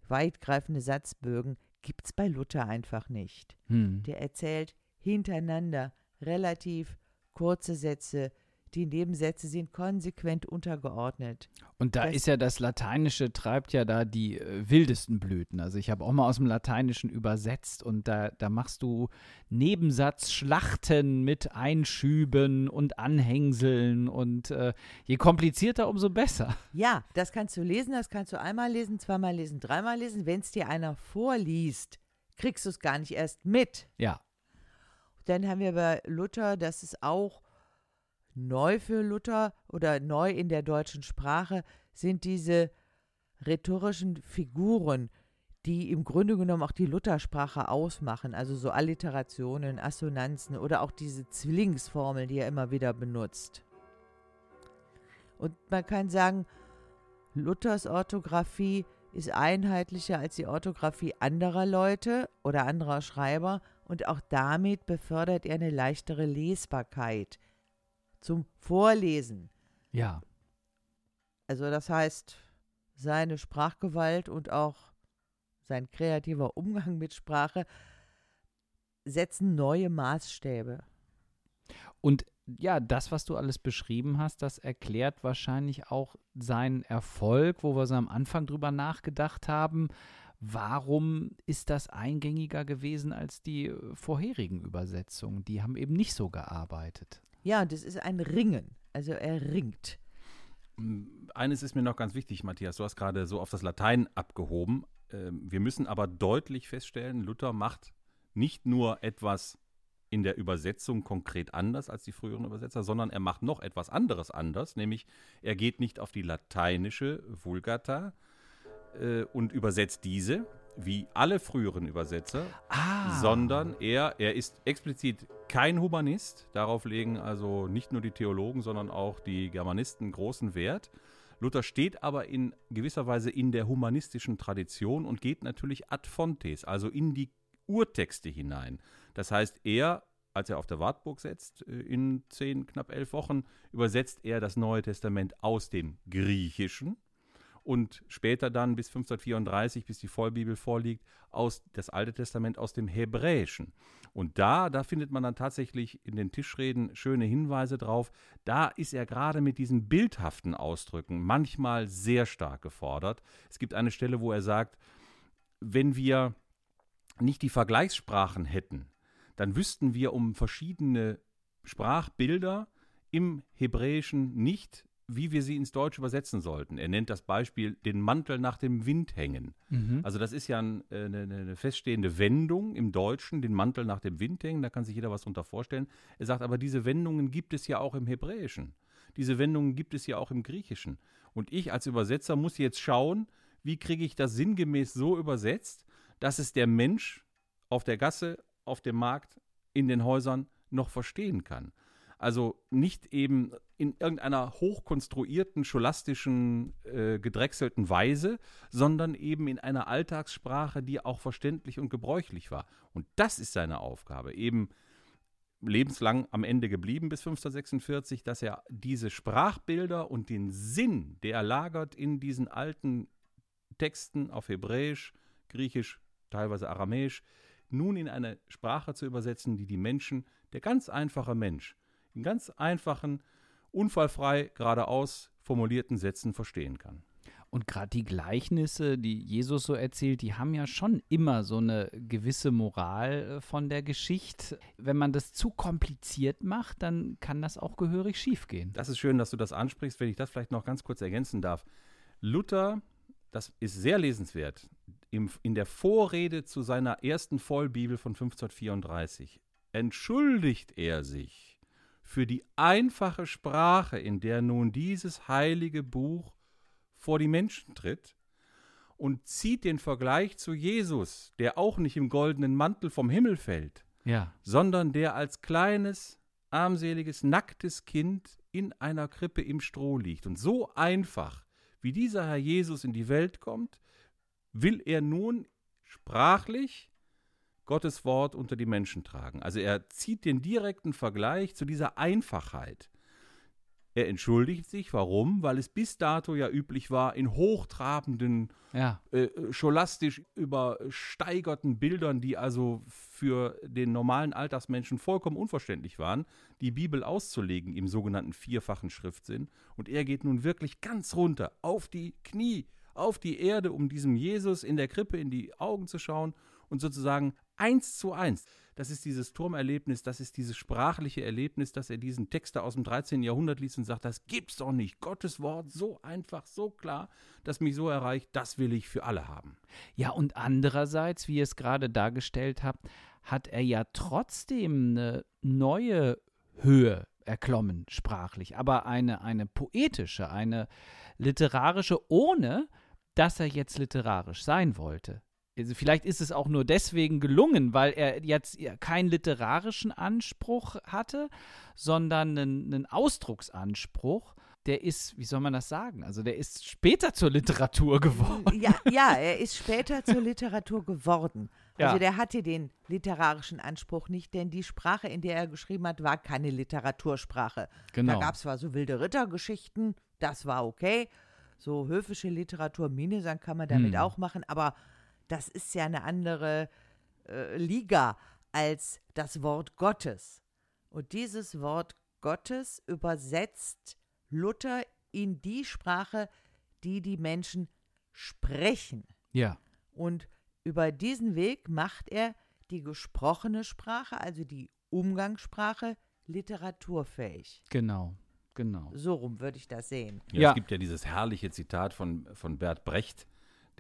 weitgreifende Satzbögen, gibt es bei Luther einfach nicht. Hm. Der erzählt hintereinander relativ kurze Sätze, die Nebensätze sind konsequent untergeordnet. Und da Das- ist ja das Lateinische treibt ja da die äh, wildesten Blüten. Also ich habe auch mal aus dem Lateinischen übersetzt und da, da machst du Nebensatzschlachten mit Einschüben und Anhängseln und äh, je komplizierter, umso besser. Ja, das kannst du lesen, das kannst du einmal lesen, zweimal lesen, dreimal lesen. Wenn es dir einer vorliest, kriegst du es gar nicht erst mit. Ja. Dann haben wir bei Luther, das ist auch neu für Luther oder neu in der deutschen Sprache, sind diese rhetorischen Figuren, die im Grunde genommen auch die Luthersprache ausmachen. Also so Alliterationen, Assonanzen oder auch diese Zwillingsformel, die er immer wieder benutzt. Und man kann sagen, Luthers Orthographie ist einheitlicher als die Orthographie anderer Leute oder anderer Schreiber und auch damit befördert er eine leichtere Lesbarkeit zum Vorlesen. Ja. Also das heißt, seine Sprachgewalt und auch sein kreativer Umgang mit Sprache setzen neue Maßstäbe. Und ja, das, was du alles beschrieben hast, das erklärt wahrscheinlich auch seinen Erfolg, wo wir so am Anfang drüber nachgedacht haben. Warum ist das eingängiger gewesen als die vorherigen Übersetzungen? Die haben eben nicht so gearbeitet. Ja, es ist ein Ringen. Also er ringt. Eines ist mir noch ganz wichtig, Matthias. Du hast gerade so auf das Latein abgehoben. Ähm, Wir müssen aber deutlich feststellen, Luther macht nicht nur etwas in der Übersetzung konkret anders als die früheren Übersetzer, sondern er macht noch etwas anderes anders, nämlich er geht nicht auf die lateinische Vulgata äh, und übersetzt diese, wie alle früheren Übersetzer, Ah. sondern er, er ist explizit kein Humanist. Darauf legen also nicht nur die Theologen, sondern auch die Germanisten großen Wert. Luther steht aber in gewisser Weise in der humanistischen Tradition und geht natürlich ad fontes, also in die Urtexte hinein. Das heißt, er, als er auf der Wartburg setzt, äh, in zehn, knapp elf Wochen, übersetzt er das Neue Testament aus dem Griechischen und später dann bis 1534, bis die Vollbibel vorliegt, aus das Alte Testament aus dem Hebräischen. Und da, da findet man dann tatsächlich in den Tischreden schöne Hinweise drauf. Da ist er gerade mit diesen bildhaften Ausdrücken manchmal sehr stark gefordert. Es gibt eine Stelle, wo er sagt, wenn wir nicht die Vergleichssprachen hätten, dann wüssten wir um verschiedene Sprachbilder im Hebräischen nicht, wie wir sie ins Deutsche übersetzen sollten. Er nennt das Beispiel den Mantel nach dem Wind hängen. Mhm. Also das ist ja ein, äh, eine, eine feststehende Wendung im Deutschen, den Mantel nach dem Wind hängen, da kann sich jeder was drunter vorstellen. Er sagt aber, diese Wendungen gibt es ja auch im Hebräischen. Diese Wendungen gibt es ja auch im Griechischen. Und ich als Übersetzer muss jetzt schauen, wie kriege ich das sinngemäß so übersetzt, dass es der Mensch auf der Gasse, auf dem Markt, in den Häusern noch verstehen kann. Also nicht eben in irgendeiner hochkonstruierten, scholastischen, äh, gedrechselten Weise, sondern eben in einer Alltagssprache, die auch verständlich und gebräuchlich war. Und das ist seine Aufgabe, eben lebenslang am Ende geblieben bis 1546, dass er diese Sprachbilder und den Sinn, der er lagert in diesen alten Texten auf Hebräisch, Griechisch, teilweise Aramäisch, nun in eine Sprache zu übersetzen, die die Menschen, der ganz einfache Mensch, in ganz einfachen, unfallfrei, geradeaus formulierten Sätzen verstehen kann. Und gerade die Gleichnisse, die Jesus so erzählt, die haben ja schon immer so eine gewisse Moral äh, von der Geschichte. Wenn man das zu kompliziert macht, dann kann das auch gehörig schiefgehen. Das ist schön, dass du das ansprichst, wenn ich das vielleicht noch ganz kurz ergänzen darf. Luther, das ist sehr lesenswert, im, in der Vorrede zu seiner ersten Vollbibel von 1534 entschuldigt er sich für die einfache Sprache, in der nun dieses heilige Buch vor die Menschen tritt und zieht den Vergleich zu Jesus, der auch nicht im goldenen Mantel vom Himmel fällt, Ja. sondern der als kleines, armseliges, nacktes Kind in einer Krippe im Stroh liegt. Und so einfach, wie dieser Herr Jesus in die Welt kommt, will er nun sprachlich Gottes Wort unter die Menschen tragen. Also er zieht den direkten Vergleich zu dieser Einfachheit. Er entschuldigt sich. Warum? Weil es bis dato ja üblich war, in hochtrabenden, Ja. äh, scholastisch übersteigerten Bildern, die also für den normalen Alltagsmenschen vollkommen unverständlich waren, die Bibel auszulegen im sogenannten vierfachen Schriftsinn. Und er geht nun wirklich ganz runter, auf die Knie, auf die Erde, um diesem Jesus in der Krippe in die Augen zu schauen und sozusagen eins zu eins. Das ist dieses Turmerlebnis, das ist dieses sprachliche Erlebnis, dass er diesen Text da aus dem 13. Jahrhundert liest und sagt, das gibt's doch nicht. Gottes Wort so einfach, so klar, das mich so erreicht, das will ich für alle haben. Ja, und andererseits, wie ihr es gerade dargestellt habt, hat er ja trotzdem eine neue Höhe erklommen, sprachlich, aber eine, eine poetische, eine literarische, ohne dass er jetzt literarisch sein wollte. Also vielleicht ist es auch nur deswegen gelungen, weil er jetzt keinen literarischen Anspruch hatte, sondern einen, einen Ausdrucksanspruch. Der ist, wie soll man das sagen? Also der ist später zur Literatur geworden. Ja, ja, er ist später zur Literatur geworden. Also Ja. der hatte den literarischen Anspruch nicht, denn die Sprache, in der er geschrieben hat, war keine Literatursprache. Genau. Da gab es zwar so wilde Rittergeschichten, das war okay. So höfische Literatur, Minnesang kann man damit Hm. auch machen, aber das ist ja eine andere äh, Liga als das Wort Gottes. Und dieses Wort Gottes übersetzt Luther in die Sprache, die die Menschen sprechen. Ja. Und über diesen Weg macht er die gesprochene Sprache, also die Umgangssprache, literaturfähig. Genau, genau. So rum würde ich das sehen. Ja, Ja. Es gibt ja dieses herrliche Zitat von, von Bert Brecht,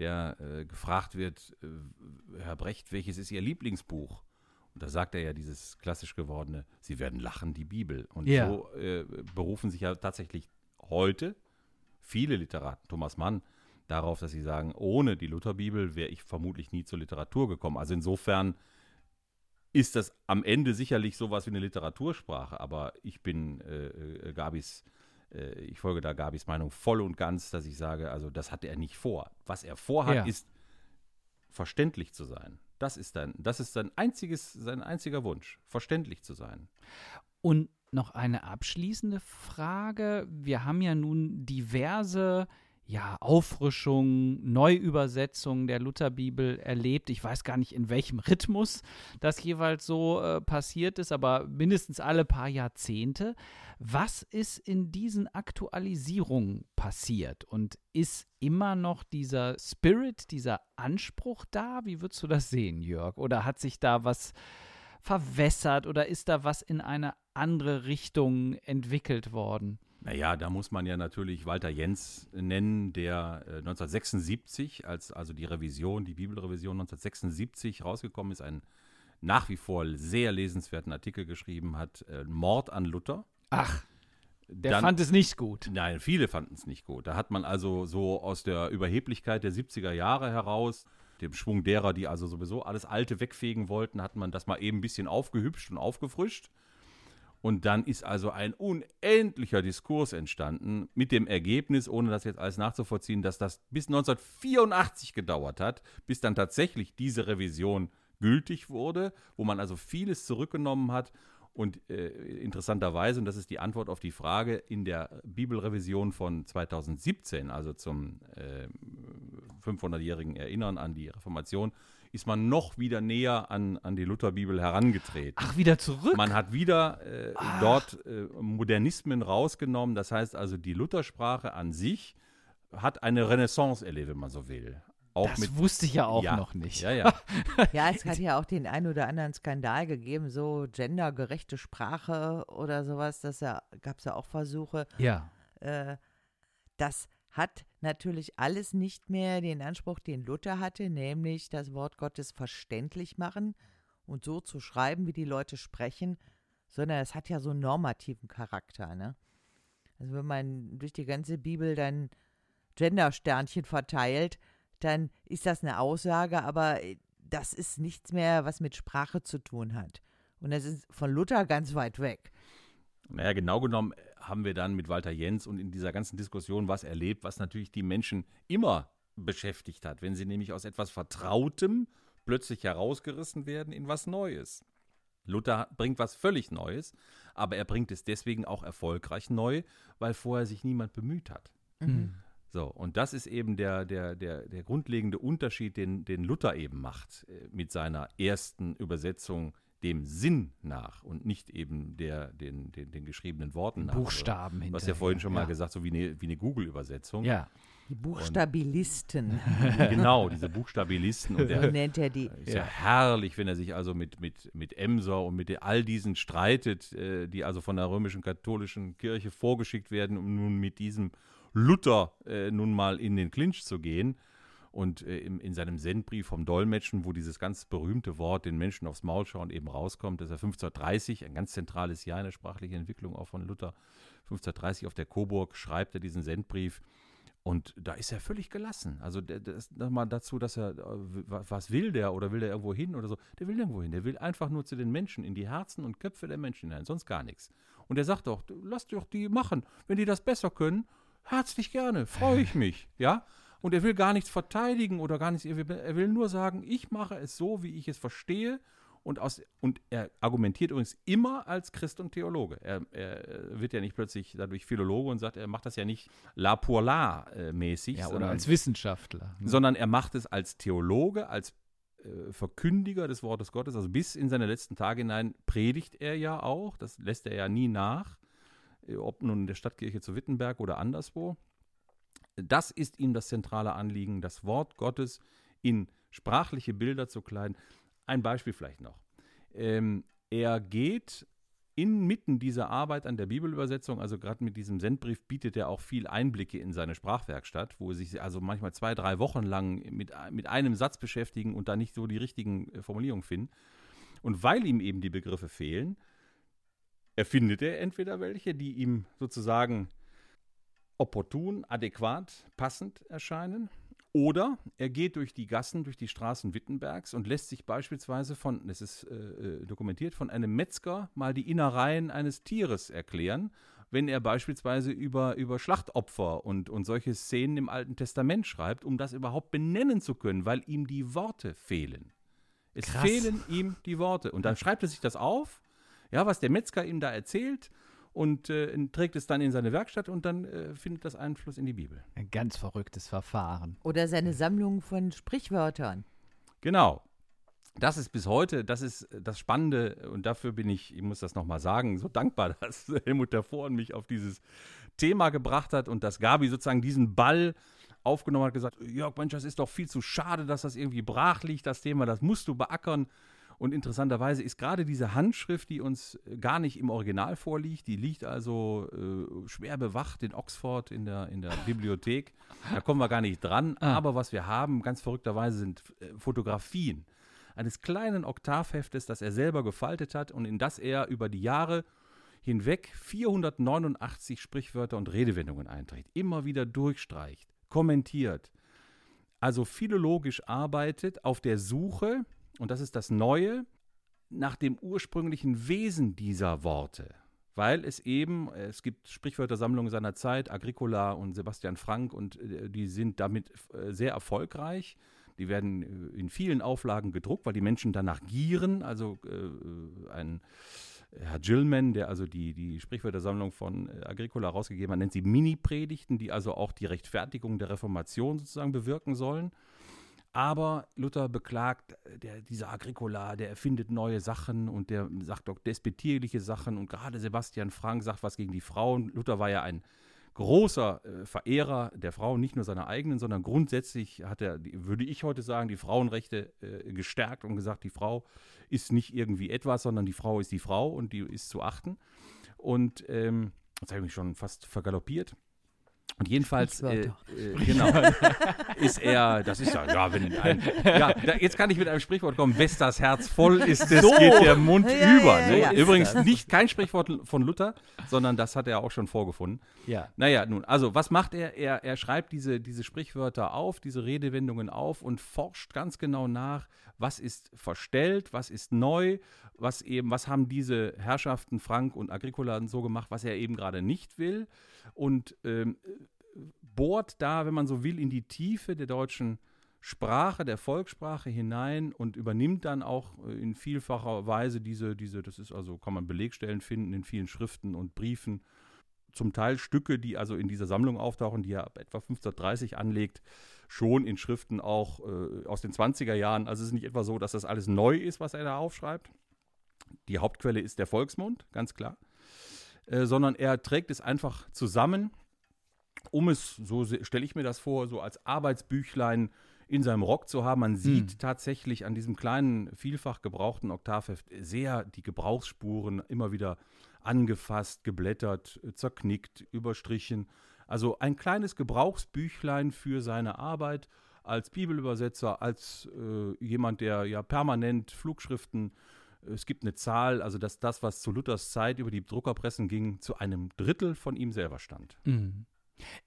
der äh, gefragt wird, äh, Herr Brecht, welches ist Ihr Lieblingsbuch? Und da sagt er ja dieses klassisch gewordene, Sie werden lachen, die Bibel. Und Ja. so äh, berufen sich ja tatsächlich heute viele Literaten, Thomas Mann, darauf, dass sie sagen, ohne die Lutherbibel wäre ich vermutlich nie zur Literatur gekommen. Also insofern ist das am Ende sicherlich sowas wie eine Literatursprache, aber ich bin äh, äh, Gabis, äh, ich folge da Gabis Meinung voll und ganz, dass ich sage, also das hat er nicht vor. Was er vorhat, Ja. ist verständlich zu sein. Das ist dann, das ist sein einziges, sein einziger Wunsch, verständlich zu sein. Und noch eine abschließende Frage. Wir haben ja nun diverse ja, Auffrischungen, Neuübersetzungen der Lutherbibel erlebt. Ich weiß gar nicht, in welchem Rhythmus das jeweils so äh, passiert ist, aber mindestens alle paar Jahrzehnte. Was ist in diesen Aktualisierungen passiert? Und ist immer noch dieser Spirit, dieser Anspruch da? Wie würdest du das sehen, Jörg? Oder hat sich da was verwässert oder ist da was in eine andere Richtung entwickelt worden? Naja, da muss man ja natürlich Walter Jens nennen, der äh, 1976, als also die Revision, die Bibelrevision 1976 rausgekommen ist, einen nach wie vor sehr lesenswerten Artikel geschrieben hat, äh, Mord an Luther. Ach, der Dann- fand es nicht gut. Nein, viele fanden es nicht gut. Da hat man also so aus der Überheblichkeit der 70er Jahre heraus, dem Schwung derer, die also sowieso alles Alte wegfegen wollten, hat man das mal eben ein bisschen aufgehübscht und aufgefrischt. Und dann ist also ein unendlicher Diskurs entstanden mit dem Ergebnis, ohne das jetzt alles nachzuvollziehen, dass das bis 1984 gedauert hat, bis dann tatsächlich diese Revision gültig wurde, wo man also vieles zurückgenommen hat. Und äh, interessanterweise, und das ist die Antwort auf die Frage, in der Bibelrevision von 2017, also zum äh, 500-jährigen Erinnern an die Reformation, ist man noch wieder näher an, an die Lutherbibel herangetreten. Ach, wieder zurück? Man hat wieder äh, dort äh, Modernismen rausgenommen. Das heißt also, die Luthersprache an sich hat eine Renaissance erlebt, wenn man so will. Auch das mit, wusste ich ja auch ja, noch nicht. Ja, ja. Ja, es hat ja auch den ein oder anderen Skandal gegeben, so gendergerechte Sprache oder sowas. Das ja, gab es ja auch Versuche. Ja. Äh, das hat natürlich alles nicht mehr den Anspruch, den Luther hatte, nämlich das Wort Gottes verständlich machen und so zu schreiben, wie die Leute sprechen, sondern es hat ja so einen normativen Charakter. Ne? Also wenn man durch die ganze Bibel dann Gendersternchen verteilt, dann ist das eine Aussage, aber äh, das ist nichts mehr, was mit Sprache zu tun hat. Und das ist von Luther ganz weit weg. Naja, genau genommen haben wir dann mit Walter Jens und in dieser ganzen Diskussion was erlebt, was natürlich die Menschen immer beschäftigt hat, wenn sie nämlich aus etwas Vertrautem plötzlich herausgerissen werden in was Neues. Luther bringt was völlig Neues, aber er bringt es deswegen auch erfolgreich neu, weil vorher sich niemand bemüht hat. Mhm. So, und das ist eben der, der, der, der grundlegende Unterschied, den, den Luther eben macht äh, mit seiner ersten Übersetzung dem Sinn nach und nicht eben der, den, den, den geschriebenen Worten nach. Buchstaben Du hast ja vorhin schon mal ja. gesagt, so wie eine, wie eine Google-Übersetzung. Ja. Die Buchstabilisten, Genau, diese Buchstabilisten. Und so der, nennt er die. ist ja. herrlich, wenn er sich also mit, mit, mit Emser und mit all diesen streitet, äh, die also von der römischen katholischen Kirche vorgeschickt werden, um nun mit diesem Luther äh, nun mal in den Clinch zu gehen. Und äh, im, in seinem Sendbrief vom Dolmetschen, wo dieses ganz berühmte Wort den Menschen aufs Maul schauen eben rauskommt, dass er 1530, ein ganz zentrales Jahr in der sprachlichen Entwicklung auch von Luther, 1530 auf der Coburg schreibt er diesen Sendbrief. Und da ist er völlig gelassen. Also das nochmal dazu, dass er, äh, wa- was will der oder will der irgendwo hin oder so? Der will nirgendwo hin. Der will einfach nur zu den Menschen, in die Herzen und Köpfe der Menschen hinein, sonst gar nichts. Und er sagt doch, du, lass doch die machen. Wenn die das besser können, herzlich gerne, freue ich mich. Ja? Und er will gar nichts verteidigen oder gar nichts. Er will, er will nur sagen, ich mache es so, wie ich es verstehe. Und, aus, und er argumentiert übrigens immer als Christ und Theologe. Er, er wird ja nicht plötzlich dadurch Philologe und sagt, er macht das ja nicht la pour la äh, mäßig, ja, oder sondern, als Wissenschaftler. ne? sondern er macht es als Theologe, als äh, Verkündiger des Wortes Gottes. Also bis in seine letzten Tage hinein predigt er ja auch. Das lässt er ja nie nach, äh, ob nun in der Stadtkirche zu Wittenberg oder anderswo. Das ist ihm das zentrale Anliegen, das Wort Gottes in sprachliche Bilder zu kleiden. Ein Beispiel vielleicht noch. Ähm, er geht inmitten dieser Arbeit an der Bibelübersetzung, also gerade mit diesem Sendbrief, bietet er auch viel Einblicke in seine Sprachwerkstatt, wo er sich also manchmal zwei, drei Wochen lang mit, mit einem Satz beschäftigen und da nicht so die richtigen äh, Formulierungen finden. Und weil ihm eben die Begriffe fehlen, erfindet er entweder welche, die ihm sozusagen opportun, adäquat, passend erscheinen. Oder er geht durch die Gassen, durch die Straßen Wittenbergs und lässt sich beispielsweise von, das ist äh, äh, dokumentiert, von einem Metzger mal die Innereien eines Tieres erklären, wenn er beispielsweise über, über Schlachtopfer und, und solche Szenen im Alten Testament schreibt, um das überhaupt benennen zu können, weil ihm die Worte fehlen. Es Krass. fehlen ihm die Worte. Und dann schreibt er sich das auf, ja, was der Metzger ihm da erzählt und äh, trägt es dann in seine Werkstatt und dann äh, findet das Einfluss in die Bibel. Ein ganz verrücktes Verfahren. Oder seine Sammlung von Sprichwörtern. Genau. Das ist bis heute, das ist das Spannende und dafür bin ich, ich muss das nochmal sagen, so dankbar, dass Helmut davor mich auf dieses Thema gebracht hat und dass Gabi sozusagen diesen Ball aufgenommen hat, gesagt, Jörg, Mensch, das ist doch viel zu schade, dass das irgendwie brach liegt, das Thema, das musst du beackern. Und interessanterweise ist gerade diese Handschrift, die uns gar nicht im Original vorliegt, die liegt also äh, schwer bewacht in Oxford in der, in der Bibliothek. Da kommen wir gar nicht dran. Aber was wir haben, ganz verrückterweise, sind äh, Fotografien eines kleinen Oktavheftes, das er selber gefaltet hat und in das er über die Jahre hinweg 489 Sprichwörter und Redewendungen einträgt, immer wieder durchstreicht, kommentiert, also philologisch arbeitet auf der Suche, und das ist das Neue, nach dem ursprünglichen Wesen dieser Worte. Weil es eben, es gibt Sprichwörtersammlungen seiner Zeit, Agricola und Sebastian Frank, und äh, die sind damit äh, sehr erfolgreich. Die werden äh, in vielen Auflagen gedruckt, weil die Menschen danach gieren. Also äh, ein Herr Gillman, der also die, die Sprichwörtersammlung von Agricola rausgegeben hat, nennt sie Mini-Predigten, die also auch die Rechtfertigung der Reformation sozusagen bewirken sollen. Aber Luther beklagt, äh, der, dieser Agricola, der erfindet neue Sachen und der sagt auch despektierliche Sachen und gerade Sebastian Frank sagt was gegen die Frauen. Luther war ja ein großer äh, Verehrer der Frauen, nicht nur seiner eigenen, sondern grundsätzlich hat er, würde ich heute sagen, die Frauenrechte äh, gestärkt und gesagt, die Frau ist nicht irgendwie etwas, sondern die Frau ist die Frau und die ist zu achten. Und ähm, jetzt habe ich mich schon fast vergaloppiert. Und jedenfalls, äh, äh, genau, ist er, das ist ja, ja, wenn ein, ja, da, jetzt kann ich mit einem Sprichwort kommen, wes das Herz voll ist, das geht der Mund Ja, über. ja, ne? ja. Übrigens nicht kein Sprichwort von Luther, sondern das hat er auch schon vorgefunden. Ja. Naja, nun, also was macht er? Er, er schreibt diese, diese Sprichwörter auf, diese Redewendungen auf und forscht ganz genau nach, was ist verstellt, was ist neu, was eben, was haben diese Herrschaften Frank und Agricola so gemacht, was er eben gerade nicht will. Und ähm, bohrt da, wenn man so will, in die Tiefe der deutschen Sprache, der Volkssprache hinein und übernimmt dann auch äh, in vielfacher Weise diese, diese, das ist also, kann man Belegstellen finden in vielen Schriften und Briefen, zum Teil Stücke, die also in dieser Sammlung auftauchen, die er ab etwa 1530 anlegt, schon in Schriften auch äh, aus den 20er Jahren. Also es ist nicht etwa so, dass das alles neu ist, was er da aufschreibt. Die Hauptquelle ist der Volksmund, ganz klar. Äh, sondern er trägt es einfach zusammen, um es, so stelle ich mir das vor, so als Arbeitsbüchlein in seinem Rock zu haben. Man sieht hm. tatsächlich an diesem kleinen, vielfach gebrauchten Oktavheft sehr die Gebrauchsspuren immer wieder angefasst, geblättert, zerknickt, überstrichen. Also ein kleines Gebrauchsbüchlein für seine Arbeit als Bibelübersetzer, als äh, jemand, der ja permanent Flugschriften, es gibt eine Zahl, also dass das, was zu Luthers Zeit über die Druckerpressen ging, zu einem Drittel von ihm selber stand. Mhm.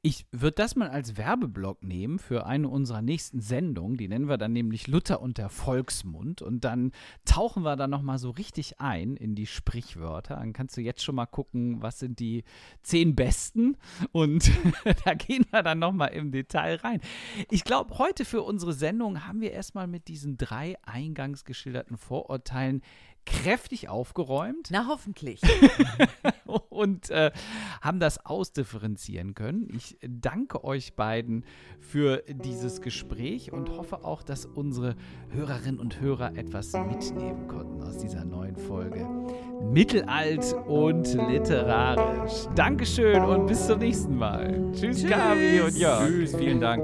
Ich würde das mal als Werbeblock nehmen für eine unserer nächsten Sendungen. Die nennen wir dann nämlich Luther und der Volksmund. Und dann tauchen wir da nochmal so richtig ein in die Sprichwörter. Dann kannst du jetzt schon mal gucken, was sind die zehn besten. Und da gehen wir dann nochmal im Detail rein. Ich glaube, heute für unsere Sendung haben wir erstmal mit diesen drei eingangs geschilderten Vorurteilen kräftig aufgeräumt. Na, hoffentlich. und äh, haben das ausdifferenzieren können. Ich danke euch beiden für dieses Gespräch und hoffe auch, dass unsere Hörerinnen und Hörer etwas mitnehmen konnten aus dieser neuen Folge. Mittelalt und literarisch. Dankeschön und bis zum nächsten Mal. Tschüss, Tschüss. Gabi und Jörg. Tschüss, vielen Dank.